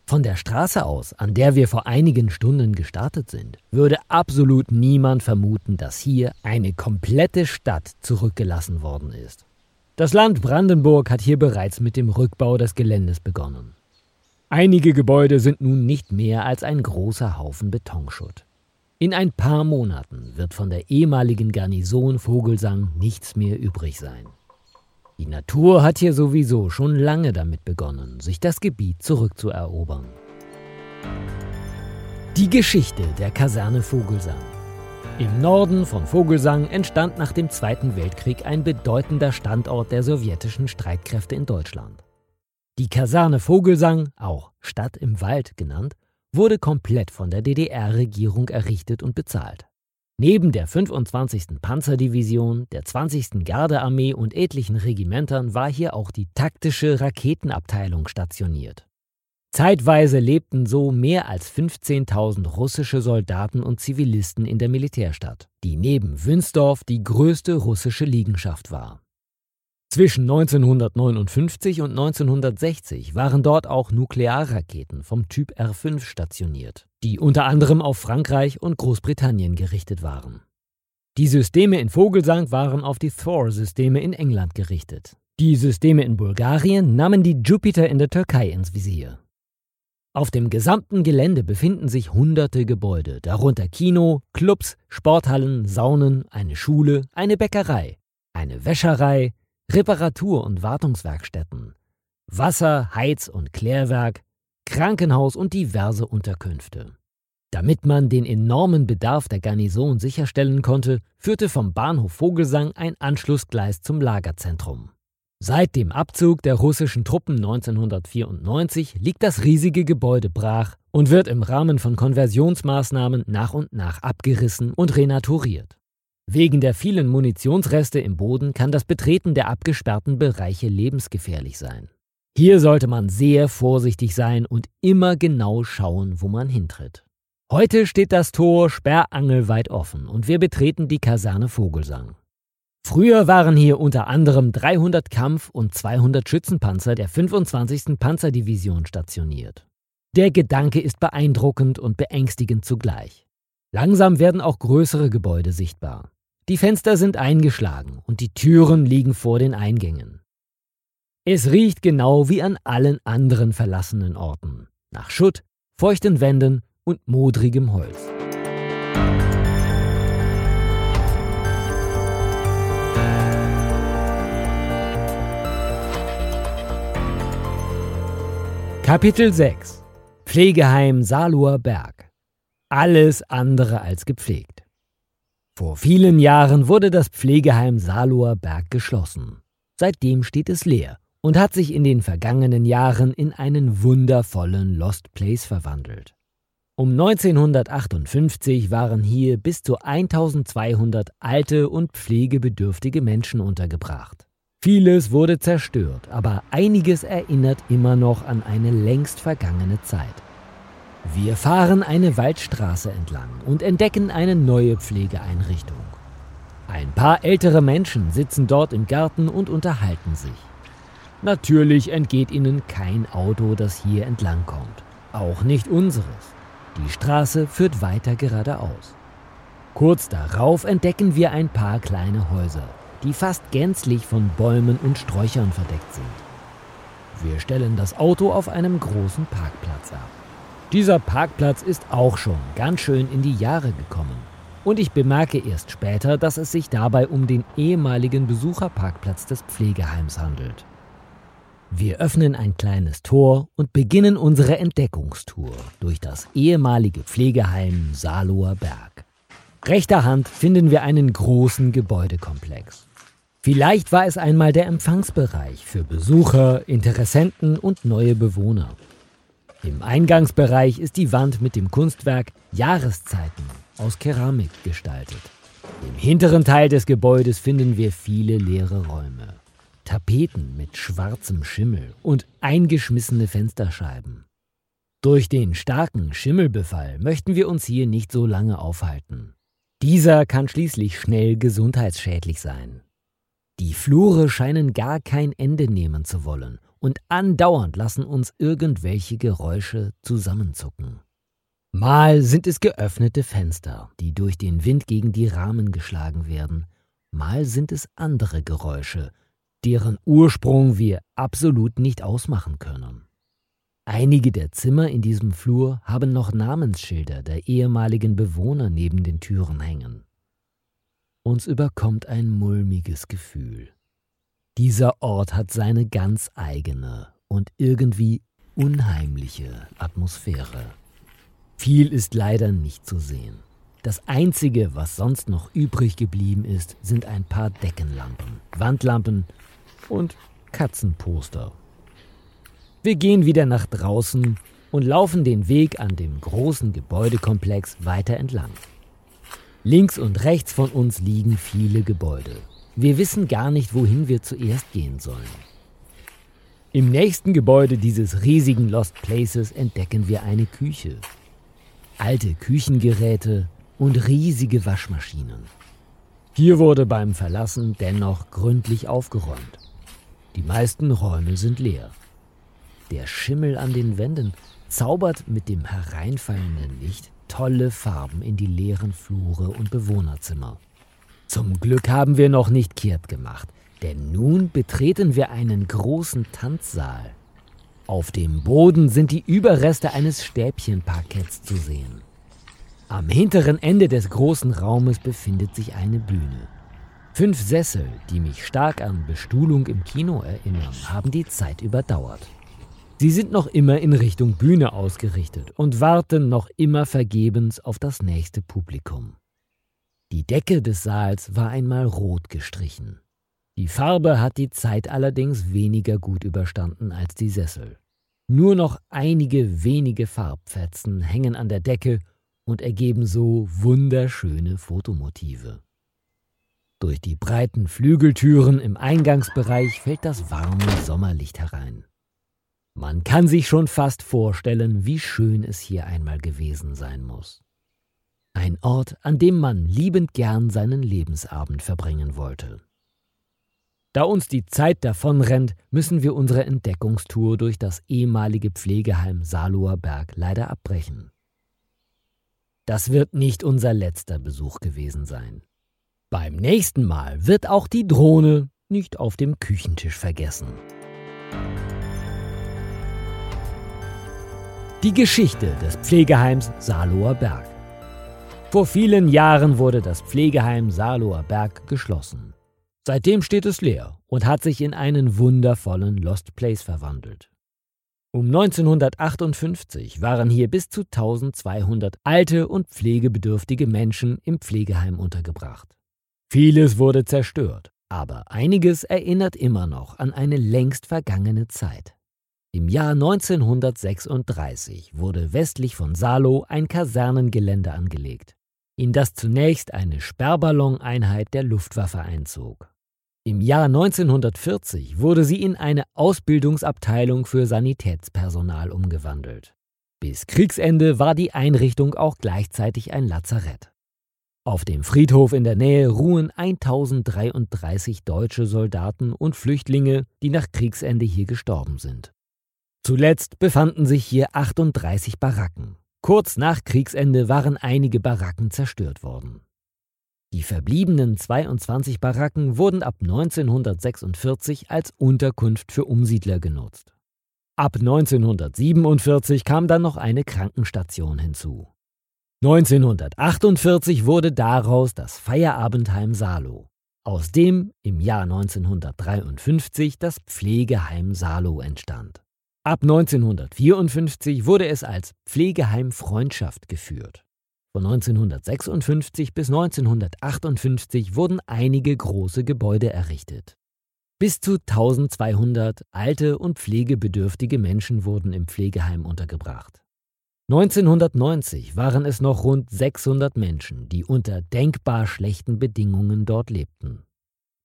Von der Straße aus, an der wir vor einigen Stunden gestartet sind, würde absolut niemand vermuten, dass hier eine komplette Stadt zurückgelassen worden ist. Das Land Brandenburg hat hier bereits mit dem Rückbau des Geländes begonnen. Einige Gebäude sind nun nicht mehr als ein großer Haufen Betonschutt. In ein paar Monaten wird von der ehemaligen Garnison Vogelsang nichts mehr übrig sein. Die Natur hat hier sowieso schon lange damit begonnen, sich das Gebiet zurückzuerobern. Die Geschichte der Kaserne Vogelsang. Im Norden von Vogelsang entstand nach dem Zweiten Weltkrieg ein bedeutender Standort der sowjetischen Streitkräfte in Deutschland. Die Kaserne Vogelsang, auch Stadt im Wald genannt, wurde komplett von der DDR-Regierung errichtet und bezahlt. Neben der 25. Panzerdivision, der 20. Gardearmee und etlichen Regimentern war hier auch die taktische Raketenabteilung stationiert. Zeitweise lebten so mehr als 15.000 russische Soldaten und Zivilisten in der Militärstadt, die neben Wünsdorf die größte russische Liegenschaft war. Zwischen 1959 und 1960 waren dort auch Nuklearraketen vom Typ R5 stationiert, die unter anderem auf Frankreich und Großbritannien gerichtet waren. Die Systeme in Vogelsang waren auf die Thor-Systeme in England gerichtet. Die Systeme in Bulgarien nahmen die Jupiter in der Türkei ins Visier. Auf dem gesamten Gelände befinden sich hunderte Gebäude, darunter Kino, Clubs, Sporthallen, Saunen, eine Schule, eine Bäckerei, eine Wäscherei, Reparatur- und Wartungswerkstätten, Wasser-, Heiz- und Klärwerk, Krankenhaus und diverse Unterkünfte. Damit man den enormen Bedarf der Garnison sicherstellen konnte, führte vom Bahnhof Vogelsang ein Anschlussgleis zum Lagerzentrum. Seit dem Abzug der russischen Truppen 1994 liegt das riesige Gebäude brach und wird im Rahmen von Konversionsmaßnahmen nach und nach abgerissen und renaturiert. Wegen der vielen Munitionsreste im Boden kann das Betreten der abgesperrten Bereiche lebensgefährlich sein. Hier sollte man sehr vorsichtig sein und immer genau schauen, wo man hintritt. Heute steht das Tor sperrangelweit offen und wir betreten die Kaserne Vogelsang. Früher waren hier unter anderem 300 Kampf- und 200 Schützenpanzer der 25. Panzerdivision stationiert. Der Gedanke ist beeindruckend und beängstigend zugleich. Langsam werden auch größere Gebäude sichtbar. Die Fenster sind eingeschlagen und die Türen liegen vor den Eingängen. Es riecht genau wie an allen anderen verlassenen Orten. Nach Schutt, feuchten Wänden und modrigem Holz. Kapitel 6 Pflegeheim Saluer Berg Alles andere als gepflegt. Vor vielen Jahren wurde das Pflegeheim Saluer Berg geschlossen. Seitdem steht es leer und hat sich in den vergangenen Jahren in einen wundervollen Lost Place verwandelt. Um 1958 waren hier bis zu 1200 alte und pflegebedürftige Menschen untergebracht. Vieles wurde zerstört, aber einiges erinnert immer noch an eine längst vergangene Zeit. Wir fahren eine Waldstraße entlang und entdecken eine neue Pflegeeinrichtung. Ein paar ältere Menschen sitzen dort im Garten und unterhalten sich. Natürlich entgeht ihnen kein Auto, das hier entlangkommt. Auch nicht unseres. Die Straße führt weiter geradeaus. Kurz darauf entdecken wir ein paar kleine Häuser, die fast gänzlich von Bäumen und Sträuchern verdeckt sind. Wir stellen das Auto auf einem großen Parkplatz ab. Dieser Parkplatz ist auch schon ganz schön in die Jahre gekommen. Und ich bemerke erst später, dass es sich dabei um den ehemaligen Besucherparkplatz des Pflegeheims handelt. Wir öffnen ein kleines Tor und beginnen unsere Entdeckungstour durch das ehemalige Pflegeheim Saloer Berg. Rechter Hand finden wir einen großen Gebäudekomplex. Vielleicht war es einmal der Empfangsbereich für Besucher, Interessenten und neue Bewohner. Im Eingangsbereich ist die Wand mit dem Kunstwerk Jahreszeiten aus Keramik gestaltet. Im hinteren Teil des Gebäudes finden wir viele leere Räume. Tapeten mit schwarzem Schimmel und eingeschmissene Fensterscheiben. Durch den starken Schimmelbefall möchten wir uns hier nicht so lange aufhalten. Dieser kann schließlich schnell gesundheitsschädlich sein. Die Flure scheinen gar kein Ende nehmen zu wollen und andauernd lassen uns irgendwelche Geräusche zusammenzucken. Mal sind es geöffnete Fenster, die durch den Wind gegen die Rahmen geschlagen werden, mal sind es andere Geräusche, deren Ursprung wir absolut nicht ausmachen können. Einige der Zimmer in diesem Flur haben noch Namensschilder der ehemaligen Bewohner neben den Türen hängen. Uns überkommt ein mulmiges Gefühl. Dieser Ort hat seine ganz eigene und irgendwie unheimliche Atmosphäre. Viel ist leider nicht zu sehen. Das Einzige, was sonst noch übrig geblieben ist, sind ein paar Deckenlampen, Wandlampen und Katzenposter. Wir gehen wieder nach draußen und laufen den Weg an dem großen Gebäudekomplex weiter entlang. Links und rechts von uns liegen viele Gebäude. Wir wissen gar nicht, wohin wir zuerst gehen sollen. Im nächsten Gebäude dieses riesigen Lost Places entdecken wir eine Küche. Alte Küchengeräte und riesige Waschmaschinen. Hier wurde beim Verlassen dennoch gründlich aufgeräumt. Die meisten Räume sind leer. Der Schimmel an den Wänden zaubert mit dem hereinfallenden Licht tolle Farben in die leeren Flure und Bewohnerzimmer. Zum Glück haben wir noch nicht kehrt gemacht, denn nun betreten wir einen großen Tanzsaal. Auf dem Boden sind die Überreste eines Stäbchenparketts zu sehen. Am hinteren Ende des großen Raumes befindet sich eine Bühne. Fünf Sessel, die mich stark an Bestuhlung im Kino erinnern, haben die Zeit überdauert. Sie sind noch immer in Richtung Bühne ausgerichtet und warten noch immer vergebens auf das nächste Publikum. Die Decke des Saals war einmal rot gestrichen. Die Farbe hat die Zeit allerdings weniger gut überstanden als die Sessel. Nur noch einige wenige Farbfetzen hängen an der Decke und ergeben so wunderschöne Fotomotive. Durch die breiten Flügeltüren im Eingangsbereich fällt das warme Sommerlicht herein. Man kann sich schon fast vorstellen, wie schön es hier einmal gewesen sein muss. Ein Ort, an dem man liebend gern seinen Lebensabend verbringen wollte. Da uns die Zeit davonrennt, müssen wir unsere Entdeckungstour durch das ehemalige Pflegeheim Saloer Berg leider abbrechen. Das wird nicht unser letzter Besuch gewesen sein. Beim nächsten Mal wird auch die Drohne nicht auf dem Küchentisch vergessen. Die Geschichte des Pflegeheims Saloer Berg. Vor vielen Jahren wurde das Pflegeheim Saloer Berg geschlossen. Seitdem steht es leer und hat sich in einen wundervollen Lost Place verwandelt. Um 1958 waren hier bis zu 1200 alte und pflegebedürftige Menschen im Pflegeheim untergebracht. Vieles wurde zerstört, aber einiges erinnert immer noch an eine längst vergangene Zeit. Im Jahr 1936 wurde westlich von Salo ein Kasernengelände angelegt, in das zunächst eine Sperrballoneinheit der Luftwaffe einzog. Im Jahr 1940 wurde sie in eine Ausbildungsabteilung für Sanitätspersonal umgewandelt. Bis Kriegsende war die Einrichtung auch gleichzeitig ein Lazarett. Auf dem Friedhof in der Nähe ruhen 1033 deutsche Soldaten und Flüchtlinge, die nach Kriegsende hier gestorben sind. Zuletzt befanden sich hier 38 Baracken. Kurz nach Kriegsende waren einige Baracken zerstört worden. Die verbliebenen 22 Baracken wurden ab 1946 als Unterkunft für Umsiedler genutzt. Ab 1947 kam dann noch eine Krankenstation hinzu. 1948 wurde daraus das Feierabendheim Salo, aus dem im Jahr 1953 das Pflegeheim Salo entstand. Ab 1954 wurde es als Pflegeheim Freundschaft geführt. Von 1956 bis 1958 wurden einige große Gebäude errichtet. Bis zu 1200 alte und pflegebedürftige Menschen wurden im Pflegeheim untergebracht. 1990 waren es noch rund 600 Menschen, die unter denkbar schlechten Bedingungen dort lebten.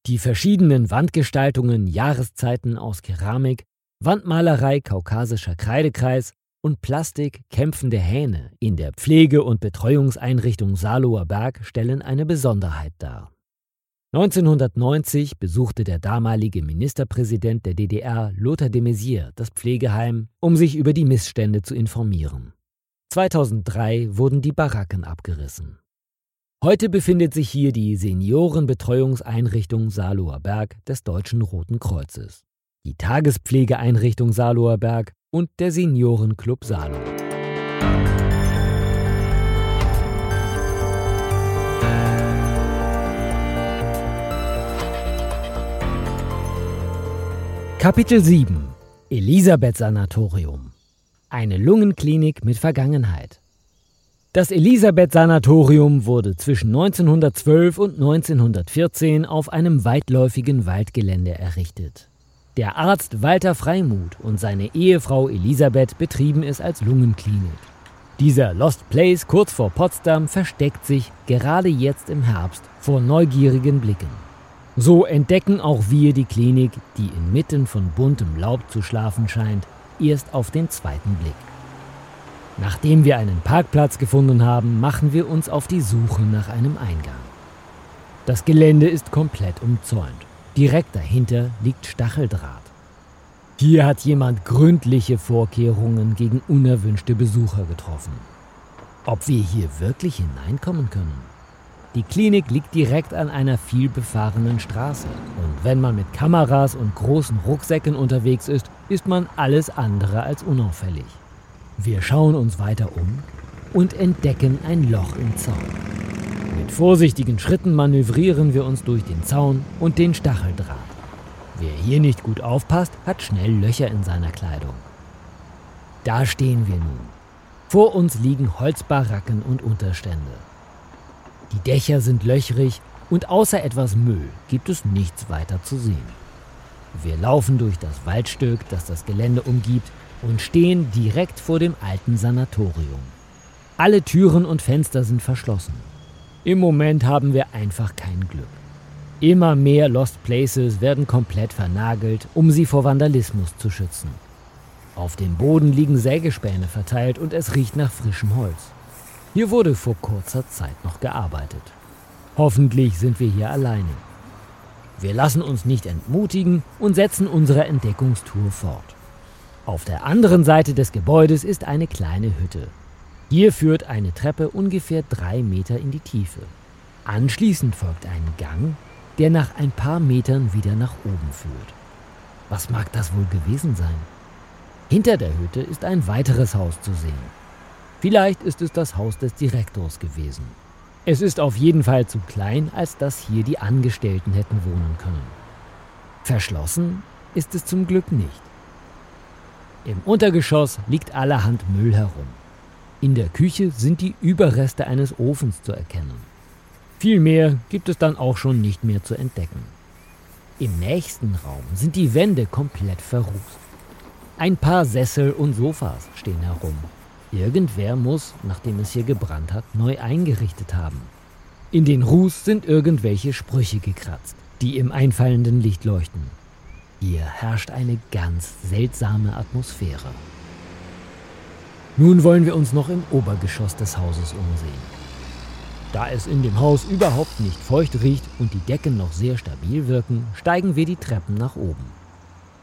Die verschiedenen Wandgestaltungen, Jahreszeiten aus Keramik, Wandmalerei kaukasischer Kreidekreis und Plastik kämpfende Hähne in der Pflege- und Betreuungseinrichtung Saloer Berg stellen eine Besonderheit dar. 1990 besuchte der damalige Ministerpräsident der DDR Lothar de Maizière das Pflegeheim, um sich über die Missstände zu informieren. 2003 wurden die Baracken abgerissen. Heute befindet sich hier die Seniorenbetreuungseinrichtung Saloer Berg des Deutschen Roten Kreuzes, die Tagespflegeeinrichtung Saloer Berg und der Seniorenclub Salo. Kapitel 7 Elisabeth Sanatorium Eine Lungenklinik mit Vergangenheit Das Elisabeth Sanatorium wurde zwischen 1912 und 1914 auf einem weitläufigen Waldgelände errichtet. Der Arzt Walter Freimuth und seine Ehefrau Elisabeth betrieben es als Lungenklinik. Dieser Lost Place kurz vor Potsdam versteckt sich gerade jetzt im Herbst vor neugierigen Blicken. So entdecken auch wir die Klinik, die inmitten von buntem Laub zu schlafen scheint, erst auf den zweiten Blick. Nachdem wir einen Parkplatz gefunden haben, machen wir uns auf die Suche nach einem Eingang. Das Gelände ist komplett umzäunt. Direkt dahinter liegt Stacheldraht. Hier hat jemand gründliche Vorkehrungen gegen unerwünschte Besucher getroffen. Ob wir hier wirklich hineinkommen können? Die Klinik liegt direkt an einer vielbefahrenen Straße. Und wenn man mit Kameras und großen Rucksäcken unterwegs ist, ist man alles andere als unauffällig. Wir schauen uns weiter um und entdecken ein Loch im Zaun. Mit vorsichtigen Schritten manövrieren wir uns durch den Zaun und den Stacheldraht. Wer hier nicht gut aufpasst, hat schnell Löcher in seiner Kleidung. Da stehen wir nun. Vor uns liegen Holzbaracken und Unterstände. Die Dächer sind löchrig und außer etwas Müll gibt es nichts weiter zu sehen. Wir laufen durch das Waldstück, das das Gelände umgibt, und stehen direkt vor dem alten Sanatorium. Alle Türen und Fenster sind verschlossen. Im Moment haben wir einfach kein Glück. Immer mehr Lost Places werden komplett vernagelt, um sie vor Vandalismus zu schützen. Auf dem Boden liegen Sägespäne verteilt und es riecht nach frischem Holz. Hier wurde vor kurzer Zeit noch gearbeitet. Hoffentlich sind wir hier alleine. Wir lassen uns nicht entmutigen und setzen unsere Entdeckungstour fort. Auf der anderen Seite des Gebäudes ist eine kleine Hütte. Hier führt eine Treppe ungefähr drei Meter in die Tiefe. Anschließend folgt ein Gang, der nach ein paar Metern wieder nach oben führt. Was mag das wohl gewesen sein? Hinter der Hütte ist ein weiteres Haus zu sehen. Vielleicht ist es das Haus des Direktors gewesen. Es ist auf jeden Fall zu klein, als dass hier die Angestellten hätten wohnen können. Verschlossen ist es zum Glück nicht. Im Untergeschoss liegt allerhand Müll herum. In der Küche sind die Überreste eines Ofens zu erkennen. Viel mehr gibt es dann auch schon nicht mehr zu entdecken. Im nächsten Raum sind die Wände komplett verrußt. Ein paar Sessel und Sofas stehen herum. Irgendwer muss, nachdem es hier gebrannt hat, neu eingerichtet haben. In den Ruß sind irgendwelche Sprüche gekratzt, die im einfallenden Licht leuchten. Hier herrscht eine ganz seltsame Atmosphäre. Nun wollen wir uns noch im Obergeschoss des Hauses umsehen. Da es in dem Haus überhaupt nicht feucht riecht und die Decken noch sehr stabil wirken, steigen wir die Treppen nach oben.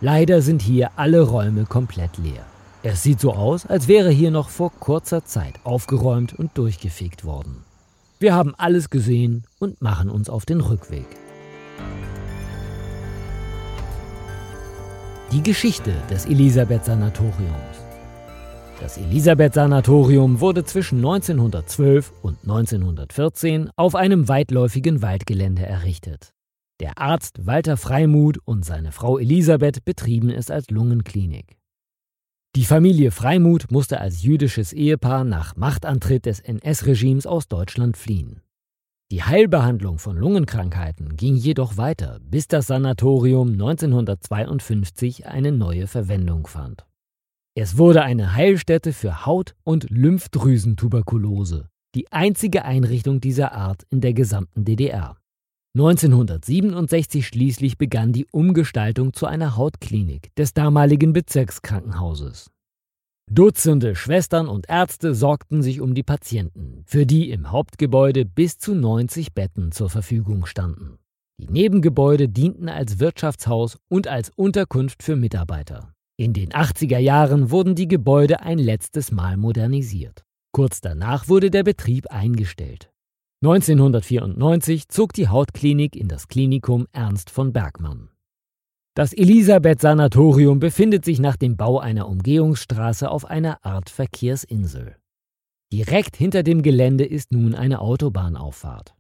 Leider sind hier alle Räume komplett leer. Es sieht so aus, als wäre hier noch vor kurzer Zeit aufgeräumt und durchgefegt worden. Wir haben alles gesehen und machen uns auf den Rückweg. Die Geschichte des Elisabeth-Sanatoriums. Das Elisabeth-Sanatorium wurde zwischen 1912 und 1914 auf einem weitläufigen Waldgelände errichtet. Der Arzt Walter Freimuth und seine Frau Elisabeth betrieben es als Lungenklinik. Die Familie Freimuth musste als jüdisches Ehepaar nach Machtantritt des NS-Regimes aus Deutschland fliehen. Die Heilbehandlung von Lungenkrankheiten ging jedoch weiter, bis das Sanatorium 1952 eine neue Verwendung fand. Es wurde eine Heilstätte für Haut- und Lymphdrüsentuberkulose, die einzige Einrichtung dieser Art in der gesamten DDR. 1967 schließlich begann die Umgestaltung zu einer Hautklinik des damaligen Bezirkskrankenhauses. Dutzende Schwestern und Ärzte sorgten sich um die Patienten, für die im Hauptgebäude bis zu 90 Betten zur Verfügung standen. Die Nebengebäude dienten als Wirtschaftshaus und als Unterkunft für Mitarbeiter. In den 80er Jahren wurden die Gebäude ein letztes Mal modernisiert. Kurz danach wurde der Betrieb eingestellt. 1994 zog die Hautklinik in das Klinikum Ernst von Bergmann. Das Elisabeth-Sanatorium befindet sich nach dem Bau einer Umgehungsstraße auf einer Art Verkehrsinsel. Direkt hinter dem Gelände ist nun eine Autobahnauffahrt.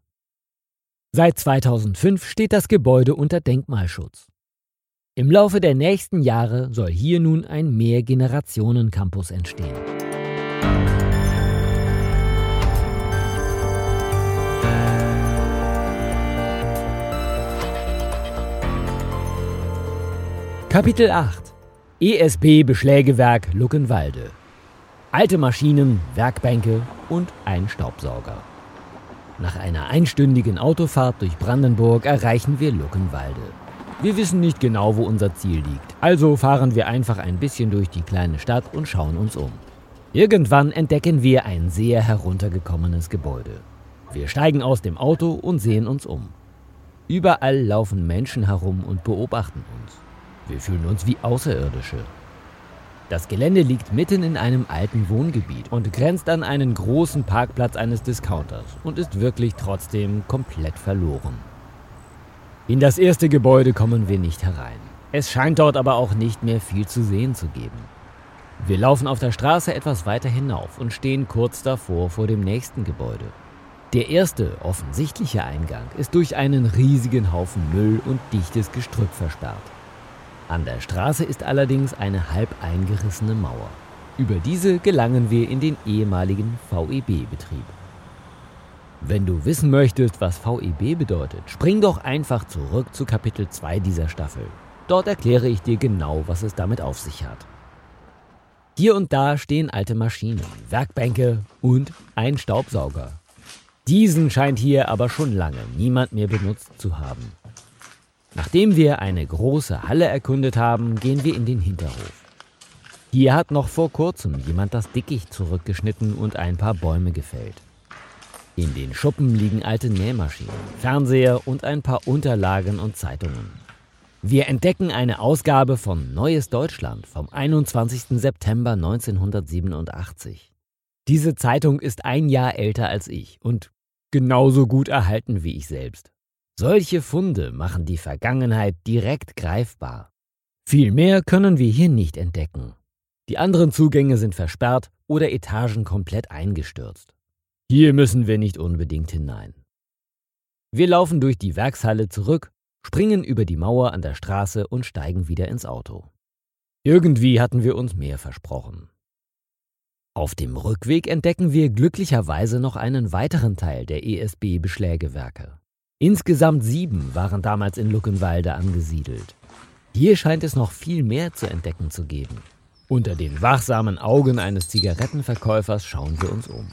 Seit 2005 steht das Gebäude unter Denkmalschutz. Im Laufe der nächsten Jahre soll hier nun ein Mehrgenerationen-Campus entstehen. Kapitel 8 ESB Beschlägewerk Luckenwalde Alte Maschinen, Werkbänke und ein Staubsauger. Nach einer einstündigen Autofahrt durch Brandenburg erreichen wir Luckenwalde. Wir wissen nicht genau, wo unser Ziel liegt, also fahren wir einfach ein bisschen durch die kleine Stadt und schauen uns um. Irgendwann entdecken wir ein sehr heruntergekommenes Gebäude. Wir steigen aus dem Auto und sehen uns um. Überall laufen Menschen herum und beobachten uns. Wir fühlen uns wie Außerirdische. Das Gelände liegt mitten in einem alten Wohngebiet und grenzt an einen großen Parkplatz eines Discounters und ist wirklich trotzdem komplett verloren. In das erste Gebäude kommen wir nicht herein. Es scheint dort aber auch nicht mehr viel zu sehen zu geben. Wir laufen auf der Straße etwas weiter hinauf und stehen kurz davor vor dem nächsten Gebäude. Der erste offensichtliche Eingang ist durch einen riesigen Haufen Müll und dichtes Gestrüpp versperrt. An der Straße ist allerdings eine halb eingerissene Mauer. Über diese gelangen wir in den ehemaligen VEB-Betrieb. Wenn du wissen möchtest, was VEB bedeutet, spring doch einfach zurück zu Kapitel 2 dieser Staffel. Dort erkläre ich dir genau, was es damit auf sich hat. Hier und da stehen alte Maschinen, Werkbänke und ein Staubsauger. Diesen scheint hier aber schon lange niemand mehr benutzt zu haben. Nachdem wir eine große Halle erkundet haben, gehen wir in den Hinterhof. Hier hat noch vor kurzem jemand das Dickicht zurückgeschnitten und ein paar Bäume gefällt. In den Schuppen liegen alte Nähmaschinen, Fernseher und ein paar Unterlagen und Zeitungen. Wir entdecken eine Ausgabe von Neues Deutschland vom 21. September 1987. Diese Zeitung ist ein Jahr älter als ich und genauso gut erhalten wie ich selbst. Solche Funde machen die Vergangenheit direkt greifbar. Viel mehr können wir hier nicht entdecken. Die anderen Zugänge sind versperrt oder Etagen komplett eingestürzt. Hier müssen wir nicht unbedingt hinein. Wir laufen durch die Werkshalle zurück, springen über die Mauer an der Straße und steigen wieder ins Auto. Irgendwie hatten wir uns mehr versprochen. Auf dem Rückweg entdecken wir glücklicherweise noch einen weiteren Teil der ESB-Beschlägewerke. Insgesamt sieben waren damals in Luckenwalde angesiedelt. Hier scheint es noch viel mehr zu entdecken zu geben. Unter den wachsamen Augen eines Zigarettenverkäufers schauen wir uns um.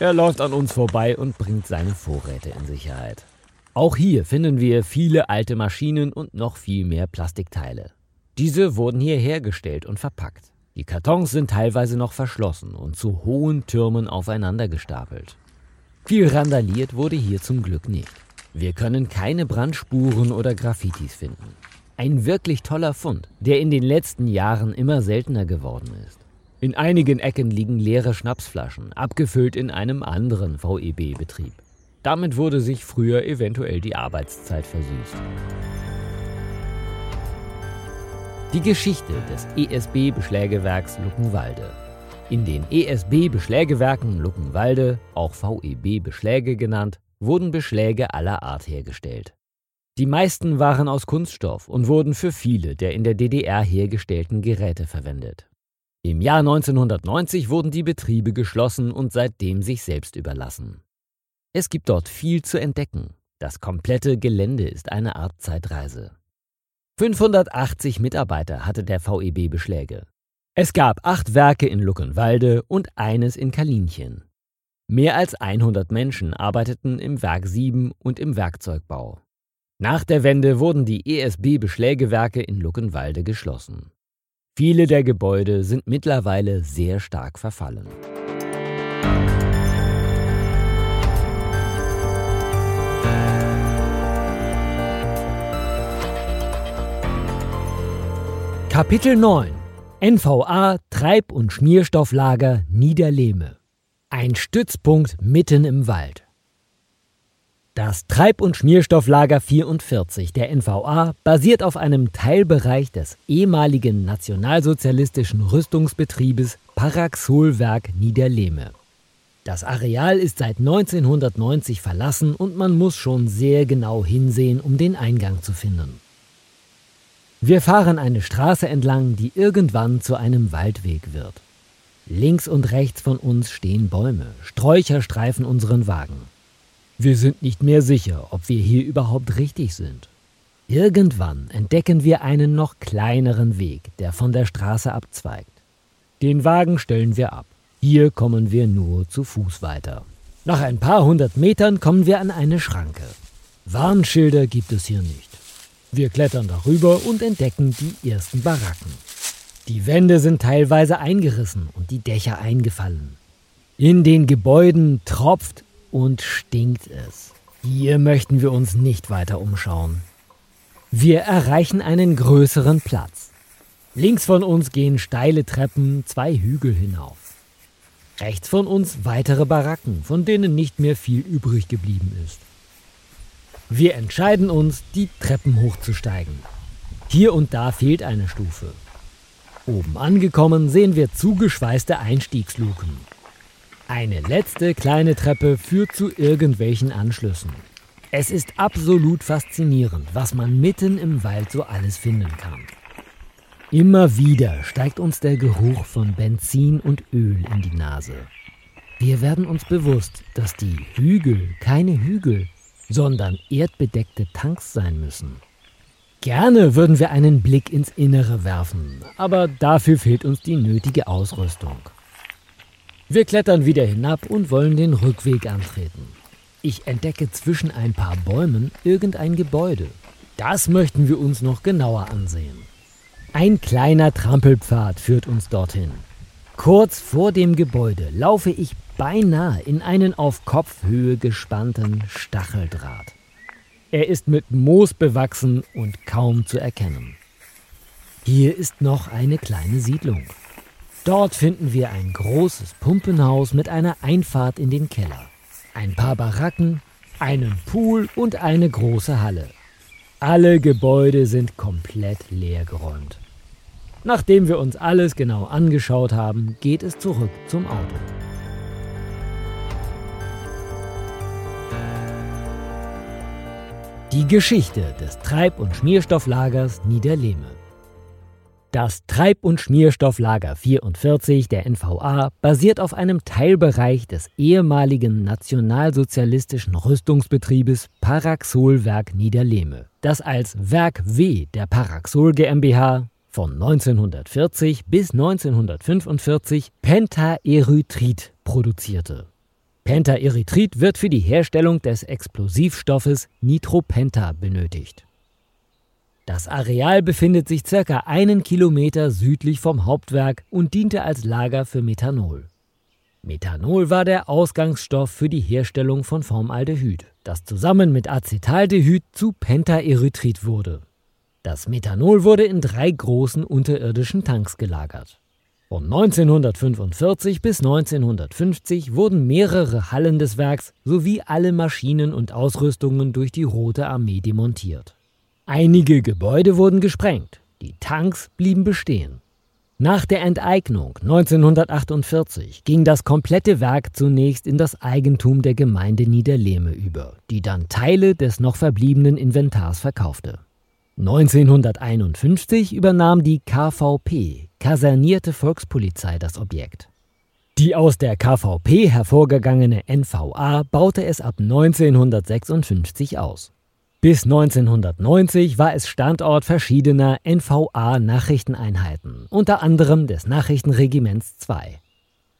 Er läuft an uns vorbei und bringt seine Vorräte in Sicherheit. Auch hier finden wir viele alte Maschinen und noch viel mehr Plastikteile. Diese wurden hier hergestellt und verpackt. Die Kartons sind teilweise noch verschlossen und zu hohen Türmen aufeinander gestapelt. Viel randaliert wurde hier zum Glück nicht. Wir können keine Brandspuren oder Graffitis finden. Ein wirklich toller Fund, der in den letzten Jahren immer seltener geworden ist. In einigen Ecken liegen leere Schnapsflaschen, abgefüllt in einem anderen VEB-Betrieb. Damit wurde sich früher eventuell die Arbeitszeit versüßt. Die Geschichte des ESB-Beschlägewerks Luckenwalde. In den ESB-Beschlägewerken Luckenwalde, auch VEB-Beschläge genannt, wurden Beschläge aller Art hergestellt. Die meisten waren aus Kunststoff und wurden für viele der in der DDR hergestellten Geräte verwendet. Im Jahr 1990 wurden die Betriebe geschlossen und seitdem sich selbst überlassen. Es gibt dort viel zu entdecken. Das komplette Gelände ist eine Art Zeitreise. 580 Mitarbeiter hatte der VEB Beschläge. Es gab acht Werke in Luckenwalde und eines in Kalinchen. Mehr als 100 Menschen arbeiteten im Werk 7 und im Werkzeugbau. Nach der Wende wurden die ESB-Beschlägewerke in Luckenwalde geschlossen. Viele der Gebäude sind mittlerweile sehr stark verfallen. Kapitel 9 NVA Treib- und Schmierstofflager Niederlehme Ein Stützpunkt mitten im Wald. Das Treib- und Schmierstofflager 44 der NVA basiert auf einem Teilbereich des ehemaligen nationalsozialistischen Rüstungsbetriebes Paraxolwerk Niederlehme. Das Areal ist seit 1990 verlassen und man muss schon sehr genau hinsehen, um den Eingang zu finden. Wir fahren eine Straße entlang, die irgendwann zu einem Waldweg wird. Links und rechts von uns stehen Bäume, Sträucher streifen unseren Wagen. Wir sind nicht mehr sicher, ob wir hier überhaupt richtig sind. Irgendwann entdecken wir einen noch kleineren Weg, der von der Straße abzweigt. Den Wagen stellen wir ab. Hier kommen wir nur zu Fuß weiter. Nach ein paar hundert Metern kommen wir an eine Schranke. Warnschilder gibt es hier nicht. Wir klettern darüber und entdecken die ersten Baracken. Die Wände sind teilweise eingerissen und die Dächer eingefallen. In den Gebäuden tropft und stinkt es. Hier möchten wir uns nicht weiter umschauen. Wir erreichen einen größeren Platz. Links von uns gehen steile Treppen zwei Hügel hinauf. Rechts von uns weitere Baracken, von denen nicht mehr viel übrig geblieben ist. Wir entscheiden uns, die Treppen hochzusteigen. Hier und da fehlt eine Stufe. Oben angekommen sehen wir zugeschweißte Einstiegsluken. Eine letzte kleine Treppe führt zu irgendwelchen Anschlüssen. Es ist absolut faszinierend, was man mitten im Wald so alles finden kann. Immer wieder steigt uns der Geruch von Benzin und Öl in die Nase. Wir werden uns bewusst, dass die Hügel keine Hügel, sondern erdbedeckte Tanks sein müssen. Gerne würden wir einen Blick ins Innere werfen, aber dafür fehlt uns die nötige Ausrüstung. Wir klettern wieder hinab und wollen den Rückweg antreten. Ich entdecke zwischen ein paar Bäumen irgendein Gebäude. Das möchten wir uns noch genauer ansehen. Ein kleiner Trampelpfad führt uns dorthin. Kurz vor dem Gebäude laufe ich beinahe in einen auf Kopfhöhe gespannten Stacheldraht. Er ist mit Moos bewachsen und kaum zu erkennen. Hier ist noch eine kleine Siedlung. Dort finden wir ein großes Pumpenhaus mit einer Einfahrt in den Keller, ein paar Baracken, einen Pool und eine große Halle. Alle Gebäude sind komplett leergeräumt. Nachdem wir uns alles genau angeschaut haben, geht es zurück zum Auto. Die Geschichte des Treib- und Schmierstofflagers Niederlehme. Das Treib- und Schmierstofflager 44 der NVA basiert auf einem Teilbereich des ehemaligen nationalsozialistischen Rüstungsbetriebes Paraxolwerk Niederlehme, das als Werk W der Paraxol GmbH von 1940 bis 1945 Pentaerythrit produzierte. Pentaerythrit wird für die Herstellung des Explosivstoffes Nitropenta benötigt. Das Areal befindet sich circa einen Kilometer südlich vom Hauptwerk und diente als Lager für Methanol. Methanol war der Ausgangsstoff für die Herstellung von Formaldehyd, das zusammen mit Acetaldehyd zu Pentaerythrit wurde. Das Methanol wurde in drei großen unterirdischen Tanks gelagert. Von 1945 bis 1950 wurden mehrere Hallen des Werks sowie alle Maschinen und Ausrüstungen durch die Rote Armee demontiert. Einige Gebäude wurden gesprengt, die Tanks blieben bestehen. Nach der Enteignung 1948 ging das komplette Werk zunächst in das Eigentum der Gemeinde Niederlehme über, die dann Teile des noch verbliebenen Inventars verkaufte. 1951 übernahm die KVP, Kasernierte Volkspolizei, das Objekt. Die aus der KVP hervorgegangene NVA baute es ab 1956 aus. Bis 1990 war es Standort verschiedener NVA-Nachrichteneinheiten, unter anderem des Nachrichtenregiments 2.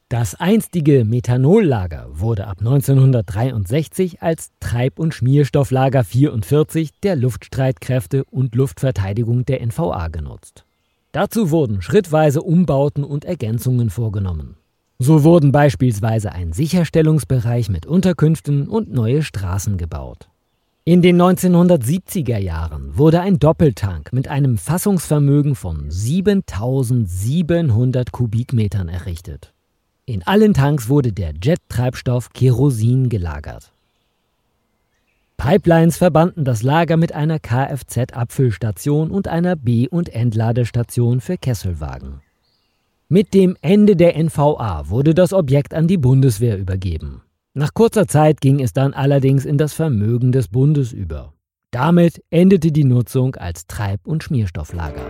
Das einstige Methanollager wurde ab 1963 als Treib- und Schmierstofflager 44 der Luftstreitkräfte und Luftverteidigung der NVA genutzt. Dazu wurden schrittweise Umbauten und Ergänzungen vorgenommen. So wurden beispielsweise ein Sicherstellungsbereich mit Unterkünften und neue Straßen gebaut. In den 1970er Jahren wurde ein Doppeltank mit einem Fassungsvermögen von 7700 Kubikmetern errichtet. In allen Tanks wurde der Jet-Treibstoff Kerosin gelagert. Pipelines verbanden das Lager mit einer Kfz-Abfüllstation und einer B- und Entladestation für Kesselwagen. Mit dem Ende der NVA wurde das Objekt an die Bundeswehr übergeben. Nach kurzer Zeit ging es dann allerdings in das Vermögen des Bundes über. Damit endete die Nutzung als Treib- und Schmierstofflager.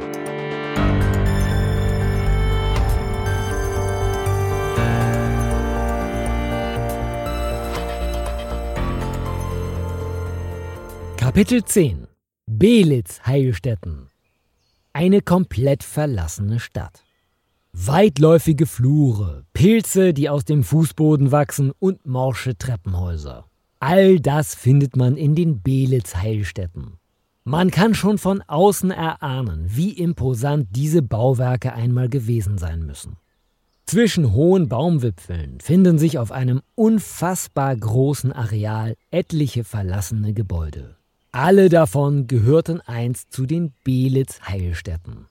Kapitel 10 Belitz Heilstätten Eine komplett verlassene Stadt. Weitläufige Flure, Pilze, die aus dem Fußboden wachsen und morsche Treppenhäuser. All das findet man in den Belitz-Heilstätten. Man kann schon von außen erahnen, wie imposant diese Bauwerke einmal gewesen sein müssen. Zwischen hohen Baumwipfeln finden sich auf einem unfassbar großen Areal etliche verlassene Gebäude. Alle davon gehörten einst zu den Belitz-Heilstätten.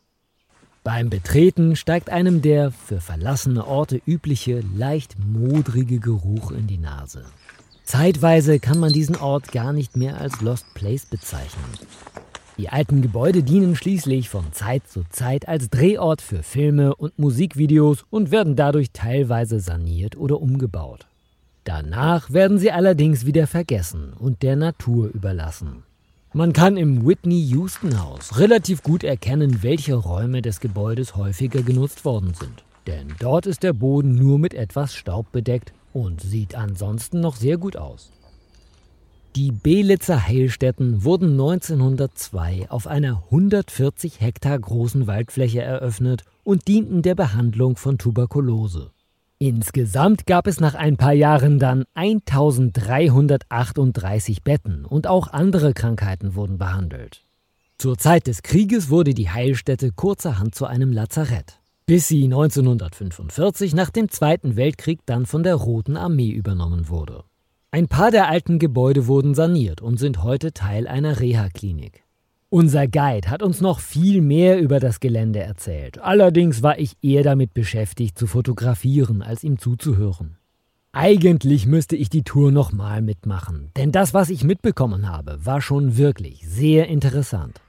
Beim Betreten steigt einem der für verlassene Orte übliche, leicht modrige Geruch in die Nase. Zeitweise kann man diesen Ort gar nicht mehr als Lost Place bezeichnen. Die alten Gebäude dienen schließlich von Zeit zu Zeit als Drehort für Filme und Musikvideos und werden dadurch teilweise saniert oder umgebaut. Danach werden sie allerdings wieder vergessen und der Natur überlassen. Man kann im Whitney Houston Haus relativ gut erkennen, welche Räume des Gebäudes häufiger genutzt worden sind. Denn dort ist der Boden nur mit etwas Staub bedeckt und sieht ansonsten noch sehr gut aus. Die Belitzer Heilstätten wurden 1902 auf einer 140 Hektar großen Waldfläche eröffnet und dienten der Behandlung von Tuberkulose. Insgesamt gab es nach ein paar Jahren dann 1338 Betten und auch andere Krankheiten wurden behandelt. Zur Zeit des Krieges wurde die Heilstätte kurzerhand zu einem Lazarett, bis sie 1945 nach dem Zweiten Weltkrieg dann von der Roten Armee übernommen wurde. Ein paar der alten Gebäude wurden saniert und sind heute Teil einer Reha-Klinik. Unser Guide hat uns noch viel mehr über das Gelände erzählt. Allerdings war ich eher damit beschäftigt zu fotografieren, als ihm zuzuhören. Eigentlich müsste ich die Tour nochmal mitmachen, denn das, was ich mitbekommen habe, war schon wirklich sehr interessant.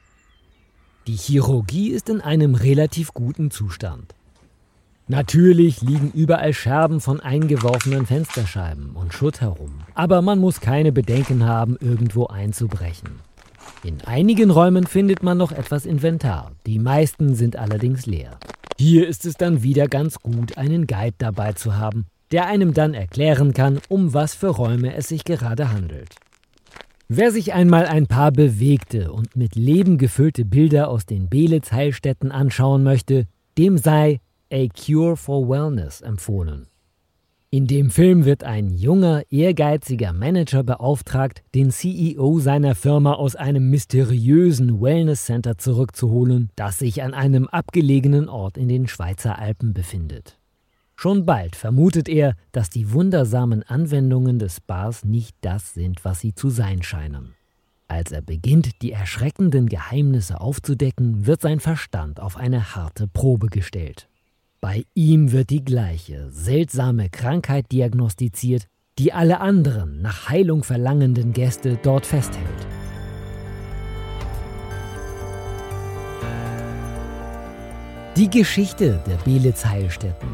Die Chirurgie ist in einem relativ guten Zustand. Natürlich liegen überall Scherben von eingeworfenen Fensterscheiben und Schutt herum, aber man muss keine Bedenken haben, irgendwo einzubrechen. In einigen Räumen findet man noch etwas Inventar, die meisten sind allerdings leer. Hier ist es dann wieder ganz gut, einen Guide dabei zu haben, der einem dann erklären kann, um was für Räume es sich gerade handelt. Wer sich einmal ein paar bewegte und mit Leben gefüllte Bilder aus den Belitz-Heilstätten anschauen möchte, dem sei A Cure for Wellness empfohlen. In dem Film wird ein junger, ehrgeiziger Manager beauftragt, den CEO seiner Firma aus einem mysteriösen Wellness Center zurückzuholen, das sich an einem abgelegenen Ort in den Schweizer Alpen befindet. Schon bald vermutet er, dass die wundersamen Anwendungen des Spas nicht das sind, was sie zu sein scheinen. Als er beginnt, die erschreckenden Geheimnisse aufzudecken, wird sein Verstand auf eine harte Probe gestellt. Bei ihm wird die gleiche, seltsame Krankheit diagnostiziert, die alle anderen nach Heilung verlangenden Gäste dort festhält. Die Geschichte der Belitz-Heilstätten.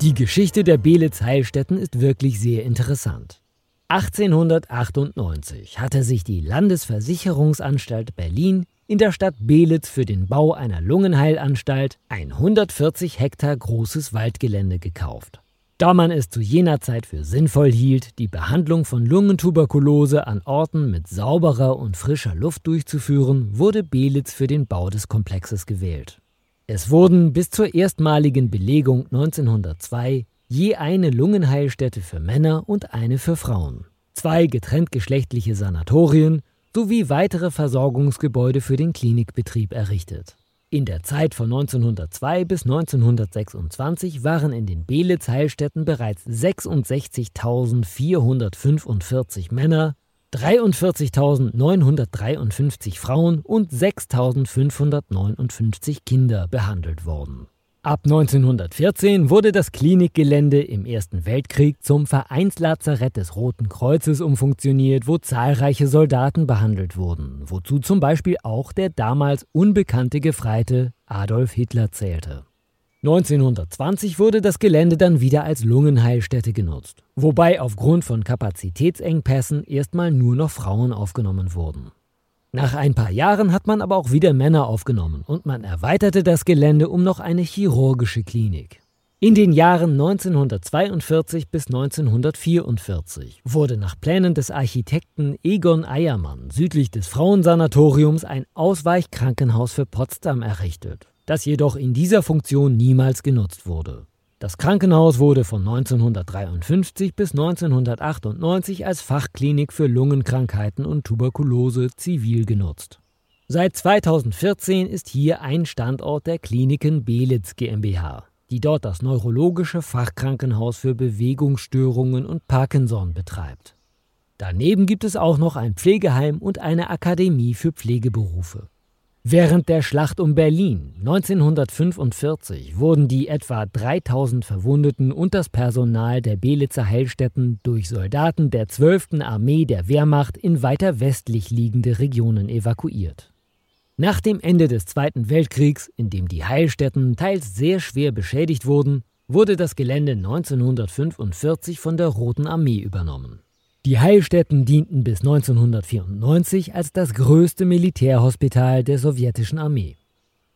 Die Geschichte der Belitz-Heilstätten ist wirklich sehr interessant. 1898 hatte sich die Landesversicherungsanstalt Berlin in der Stadt Belitz für den Bau einer Lungenheilanstalt ein 140 Hektar großes Waldgelände gekauft. Da man es zu jener Zeit für sinnvoll hielt, die Behandlung von Lungentuberkulose an Orten mit sauberer und frischer Luft durchzuführen, wurde Belitz für den Bau des Komplexes gewählt. Es wurden bis zur erstmaligen Belegung 1902 je eine Lungenheilstätte für Männer und eine für Frauen, zwei getrenntgeschlechtliche Sanatorien sowie weitere Versorgungsgebäude für den Klinikbetrieb errichtet. In der Zeit von 1902 bis 1926 waren in den Belitz-Heilstätten bereits 66.445 Männer, 43.953 Frauen und 6.559 Kinder behandelt worden. Ab 1914 wurde das Klinikgelände im Ersten Weltkrieg zum Vereinslazarett des Roten Kreuzes umfunktioniert, wo zahlreiche Soldaten behandelt wurden, wozu zum Beispiel auch der damals unbekannte Gefreite Adolf Hitler zählte. 1920 wurde das Gelände dann wieder als Lungenheilstätte genutzt, wobei aufgrund von Kapazitätsengpässen erstmal nur noch Frauen aufgenommen wurden. Nach ein paar Jahren hat man aber auch wieder Männer aufgenommen und man erweiterte das Gelände um noch eine chirurgische Klinik. In den Jahren 1942 bis 1944 wurde nach Plänen des Architekten Egon Eiermann südlich des Frauensanatoriums ein Ausweichkrankenhaus für Potsdam errichtet. das jedoch in dieser Funktion niemals genutzt wurde. Das Krankenhaus wurde von 1953 bis 1998 als Fachklinik für Lungenkrankheiten und Tuberkulose zivil genutzt. Seit 2014 ist hier ein Standort der Kliniken Belitz GmbH, die dort das neurologische Fachkrankenhaus für Bewegungsstörungen und Parkinson betreibt. Daneben gibt es auch noch ein Pflegeheim und eine Akademie für Pflegeberufe. Während der Schlacht um Berlin 1945 wurden die etwa 3000 Verwundeten und das Personal der Belitzer Heilstätten durch Soldaten der 12. Armee der Wehrmacht in weiter westlich liegende Regionen evakuiert. Nach dem Ende des Zweiten Weltkriegs, in dem die Heilstätten teils sehr schwer beschädigt wurden, wurde das Gelände 1945 von der Roten Armee übernommen. Die Heilstätten dienten bis 1994 als das größte Militärhospital der sowjetischen Armee.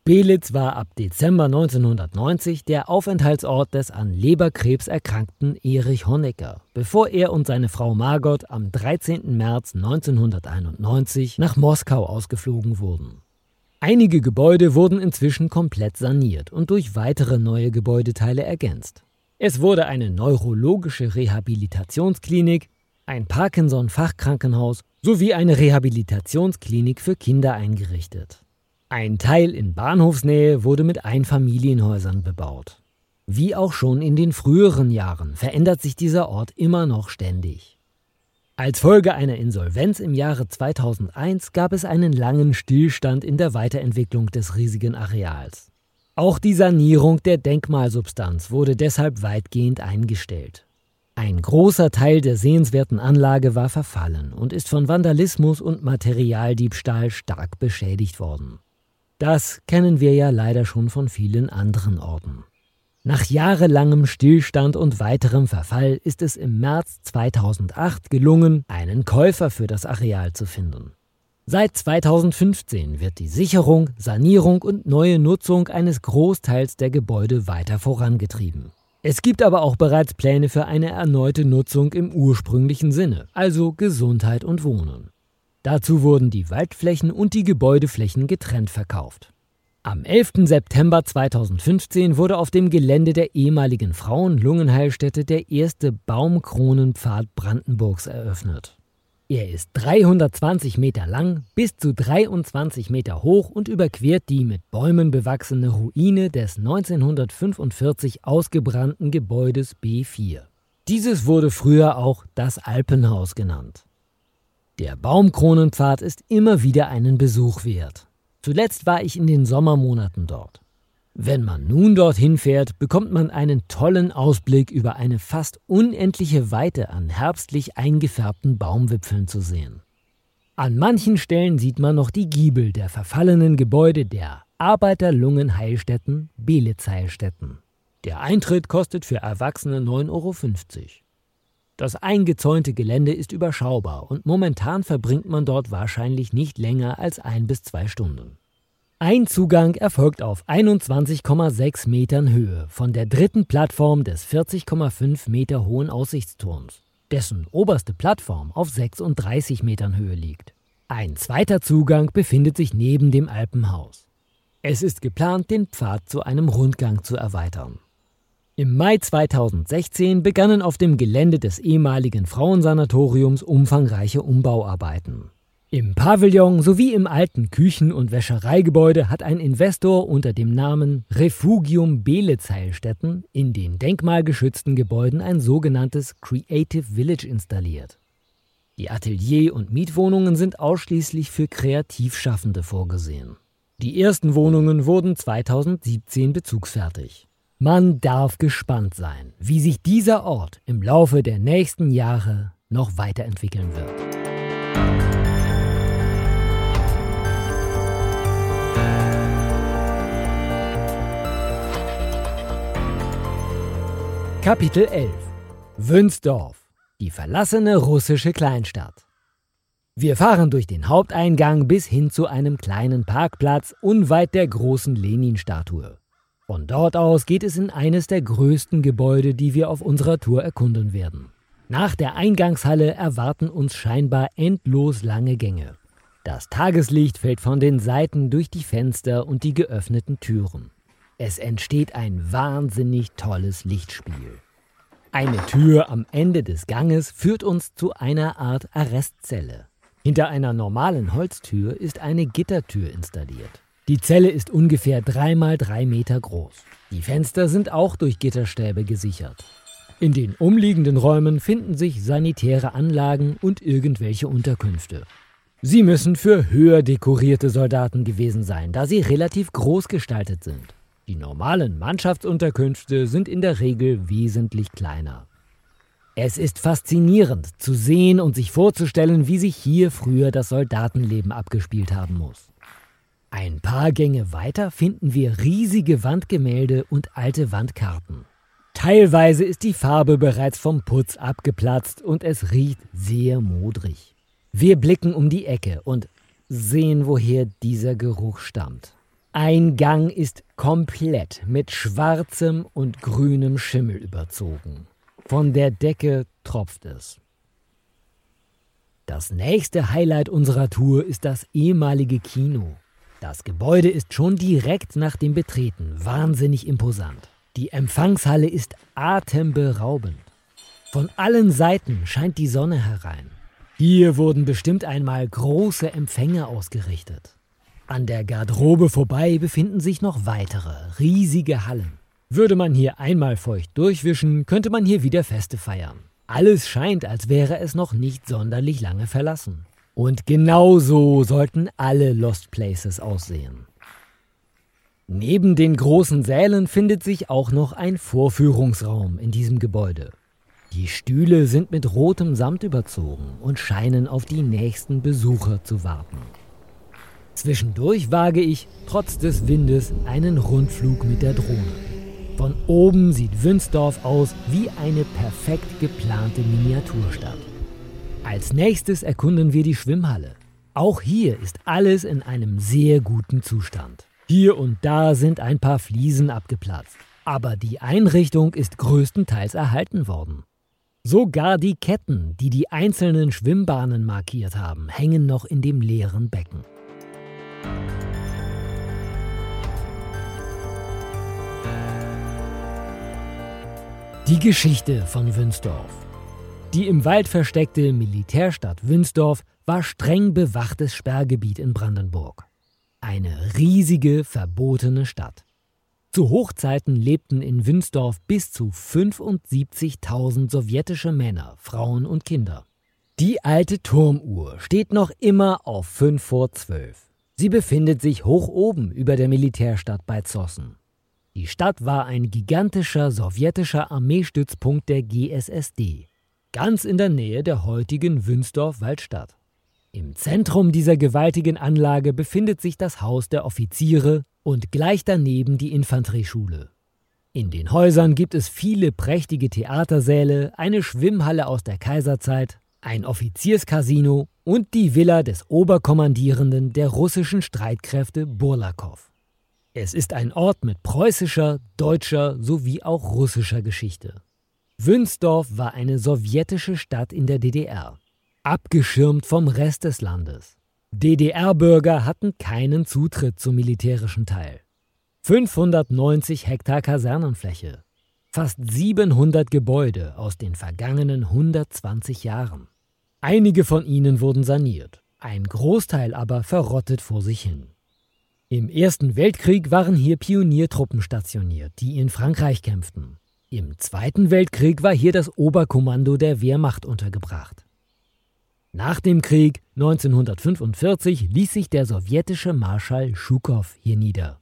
Belitz war ab Dezember 1990 der Aufenthaltsort des an Leberkrebs erkrankten Erich Honecker, bevor er und seine Frau Margot am 13. März 1991 nach Moskau ausgeflogen wurden. Einige Gebäude wurden inzwischen komplett saniert und durch weitere neue Gebäudeteile ergänzt. Es wurde eine neurologische Rehabilitationsklinik, ein Parkinson-Fachkrankenhaus sowie eine Rehabilitationsklinik für Kinder eingerichtet. Ein Teil in Bahnhofsnähe wurde mit Einfamilienhäusern bebaut. Wie auch schon in den früheren Jahren verändert sich dieser Ort immer noch ständig. Als Folge einer Insolvenz im Jahre 2001 gab es einen langen Stillstand in der Weiterentwicklung des riesigen Areals. Auch die Sanierung der Denkmalsubstanz wurde deshalb weitgehend eingestellt. Ein großer Teil der sehenswerten Anlage war verfallen und ist von Vandalismus und Materialdiebstahl stark beschädigt worden. Das kennen wir ja leider schon von vielen anderen Orten. Nach jahrelangem Stillstand und weiterem Verfall ist es im März 2008 gelungen, einen Käufer für das Areal zu finden. Seit 2015 wird die Sicherung, Sanierung und neue Nutzung eines Großteils der Gebäude weiter vorangetrieben. Es gibt aber auch bereits Pläne für eine erneute Nutzung im ursprünglichen Sinne, also Gesundheit und Wohnen. Dazu wurden die Waldflächen und die Gebäudeflächen getrennt verkauft. Am 11. September 2015 wurde auf dem Gelände der ehemaligen Frauen-Lungenheilstätte der erste Baumkronenpfad Brandenburgs eröffnet. Er ist 320 Meter lang, bis zu 23 Meter hoch und überquert die mit Bäumen bewachsene Ruine des 1945 ausgebrannten Gebäudes B4. Dieses wurde früher auch das Alpenhaus genannt. Der Baumkronenpfad ist immer wieder einen Besuch wert. Zuletzt war ich in den Sommermonaten dort. Wenn man nun dorthin fährt, bekommt man einen tollen Ausblick über eine fast unendliche Weite an herbstlich eingefärbten Baumwipfeln zu sehen. An manchen Stellen sieht man noch die Giebel der verfallenen Gebäude der Arbeiterlungenheilstätten Belitz-Heilstätten. Der Eintritt kostet für Erwachsene 9,50 Euro. Das eingezäunte Gelände ist überschaubar und momentan verbringt man dort wahrscheinlich nicht länger als ein bis zwei Stunden. Ein Zugang erfolgt auf 21,6 Metern Höhe von der dritten Plattform des 40,5 Meter hohen Aussichtsturms, dessen oberste Plattform auf 36 Metern Höhe liegt. Ein zweiter Zugang befindet sich neben dem Alpenhaus. Es ist geplant, den Pfad zu einem Rundgang zu erweitern. Im Mai 2016 begannen auf dem Gelände des ehemaligen Frauensanatoriums umfangreiche Umbauarbeiten. Im Pavillon sowie im alten Küchen- und Wäschereigebäude hat ein Investor unter dem Namen Refugium Belitz-Heilstätten in den denkmalgeschützten Gebäuden ein sogenanntes Creative Village installiert. Die Atelier- und Mietwohnungen sind ausschließlich für Kreativschaffende vorgesehen. Die ersten Wohnungen wurden 2017 bezugsfertig. Man darf gespannt sein, wie sich dieser Ort im Laufe der nächsten Jahre noch weiterentwickeln wird. Kapitel 11 Wünsdorf, die verlassene russische Kleinstadt. Wir fahren durch den Haupteingang bis hin zu einem kleinen Parkplatz unweit der großen Lenin-Statue. Von dort aus geht es in eines der größten Gebäude, die wir auf unserer Tour erkunden werden. Nach der Eingangshalle erwarten uns scheinbar endlos lange Gänge. Das Tageslicht fällt von den Seiten durch die Fenster und die geöffneten Türen. Es entsteht ein wahnsinnig tolles Lichtspiel. Eine Tür am Ende des Ganges führt uns zu einer Art Arrestzelle. Hinter einer normalen Holztür ist eine Gittertür installiert. Die Zelle ist ungefähr 3 mal 3 Meter groß. Die Fenster sind auch durch Gitterstäbe gesichert. In den umliegenden Räumen finden sich sanitäre Anlagen und irgendwelche Unterkünfte. Sie müssen für höher dekorierte Soldaten gewesen sein, da sie relativ groß gestaltet sind. Die normalen Mannschaftsunterkünfte sind in der Regel wesentlich kleiner. Es ist faszinierend zu sehen und sich vorzustellen, wie sich hier früher das Soldatenleben abgespielt haben muss. Ein paar Gänge weiter finden wir riesige Wandgemälde und alte Wandkarten. Teilweise ist die Farbe bereits vom Putz abgeplatzt und es riecht sehr modrig. Wir blicken um die Ecke und sehen, woher dieser Geruch stammt. Ein Gang ist komplett mit schwarzem und grünem Schimmel überzogen. Von der Decke tropft es. Das nächste Highlight unserer Tour ist das ehemalige Kino. Das Gebäude ist schon direkt nach dem Betreten wahnsinnig imposant. Die Empfangshalle ist atemberaubend. Von allen Seiten scheint die Sonne herein. Hier wurden bestimmt einmal große Empfänge ausgerichtet. An der Garderobe vorbei befinden sich noch weitere, riesige Hallen. Würde man hier einmal feucht durchwischen, könnte man hier wieder Feste feiern. Alles scheint, als wäre es noch nicht sonderlich lange verlassen. Und genau so sollten alle Lost Places aussehen. Neben den großen Sälen findet sich auch noch ein Vorführungsraum in diesem Gebäude. Die Stühle sind mit rotem Samt überzogen und scheinen auf die nächsten Besucher zu warten. Zwischendurch wage ich, trotz des Windes, einen Rundflug mit der Drohne. Von oben sieht Wünsdorf aus wie eine perfekt geplante Miniaturstadt. Als nächstes erkunden wir die Schwimmhalle. Auch hier ist alles in einem sehr guten Zustand. Hier und da sind ein paar Fliesen abgeplatzt, aber die Einrichtung ist größtenteils erhalten worden. Sogar die Ketten, die die einzelnen Schwimmbahnen markiert haben, hängen noch in dem leeren Becken. Die Geschichte von Wünsdorf. Die im Wald versteckte Militärstadt Wünsdorf war streng bewachtes Sperrgebiet in Brandenburg. Eine riesige, verbotene Stadt. Zu Hochzeiten lebten in Wünsdorf bis zu 75.000 sowjetische Männer, Frauen und Kinder. Die alte Turmuhr steht noch immer auf 5 vor 12. Sie befindet sich hoch oben über der Militärstadt bei Zossen. Die Stadt war ein gigantischer sowjetischer Armeestützpunkt der GSSD, ganz in der Nähe der heutigen Wünsdorf-Waldstadt. Im Zentrum dieser gewaltigen Anlage befindet sich das Haus der Offiziere und gleich daneben die Infanterieschule. In den Häusern gibt es viele prächtige Theatersäle, eine Schwimmhalle aus der Kaiserzeit, ein Offizierscasino und die Villa des Oberkommandierenden der russischen Streitkräfte Burlakow. Es ist ein Ort mit preußischer, deutscher sowie auch russischer Geschichte. Wünsdorf war eine sowjetische Stadt in der DDR, abgeschirmt vom Rest des Landes. DDR-Bürger hatten keinen Zutritt zum militärischen Teil. 590 Hektar Kasernenfläche, fast 700 Gebäude aus den vergangenen 120 Jahren. Einige von ihnen wurden saniert, ein Großteil aber verrottet vor sich hin. Im Ersten Weltkrieg waren hier Pioniertruppen stationiert, die in Frankreich kämpften. Im Zweiten Weltkrieg war hier das Oberkommando der Wehrmacht untergebracht. Nach dem Krieg 1945 ließ sich der sowjetische Marschall Schukow hier nieder.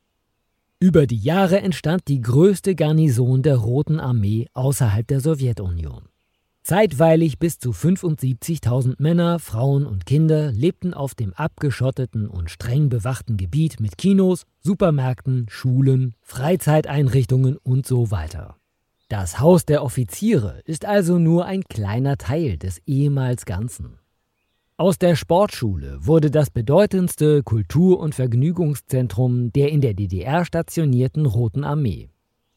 Über die Jahre entstand die größte Garnison der Roten Armee außerhalb der Sowjetunion. Zeitweilig bis zu 75.000 Männer, Frauen und Kinder lebten auf dem abgeschotteten und streng bewachten Gebiet mit Kinos, Supermärkten, Schulen, Freizeiteinrichtungen und so weiter. Das Haus der Offiziere ist also nur ein kleiner Teil des ehemals Ganzen. Aus der Sportschule wurde das bedeutendste Kultur- und Vergnügungszentrum der in der DDR stationierten Roten Armee.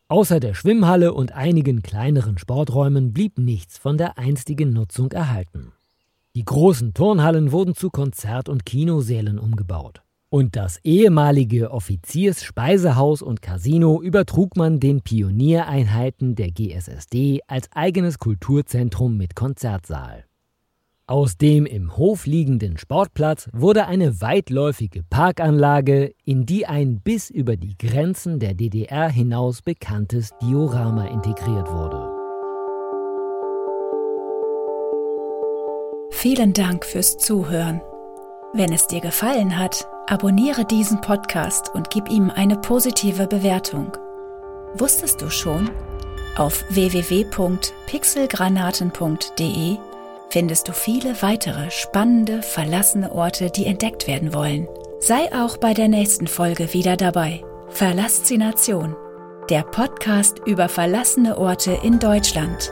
Außer der Schwimmhalle und einigen kleineren Sporträumen blieb nichts von der einstigen Nutzung erhalten. Die großen Turnhallen wurden zu Konzert- und Kinosälen umgebaut. Und das ehemalige Offiziersspeisehaus und Casino übertrug man den Pioniereinheiten der GSSD als eigenes Kulturzentrum mit Konzertsaal. Aus dem im Hof liegenden Sportplatz wurde eine weitläufige Parkanlage, in die ein bis über die Grenzen der DDR hinaus bekanntes Diorama integriert wurde. Vielen Dank fürs Zuhören. Wenn es dir gefallen hat, abonniere diesen Podcast und gib ihm eine positive Bewertung. Wusstest du schon? Auf www.pixelgranaten.de findest du viele weitere spannende, verlassene Orte, die entdeckt werden wollen. Sei auch bei der nächsten Folge wieder dabei. Verlassination, der Podcast über verlassene Orte in Deutschland.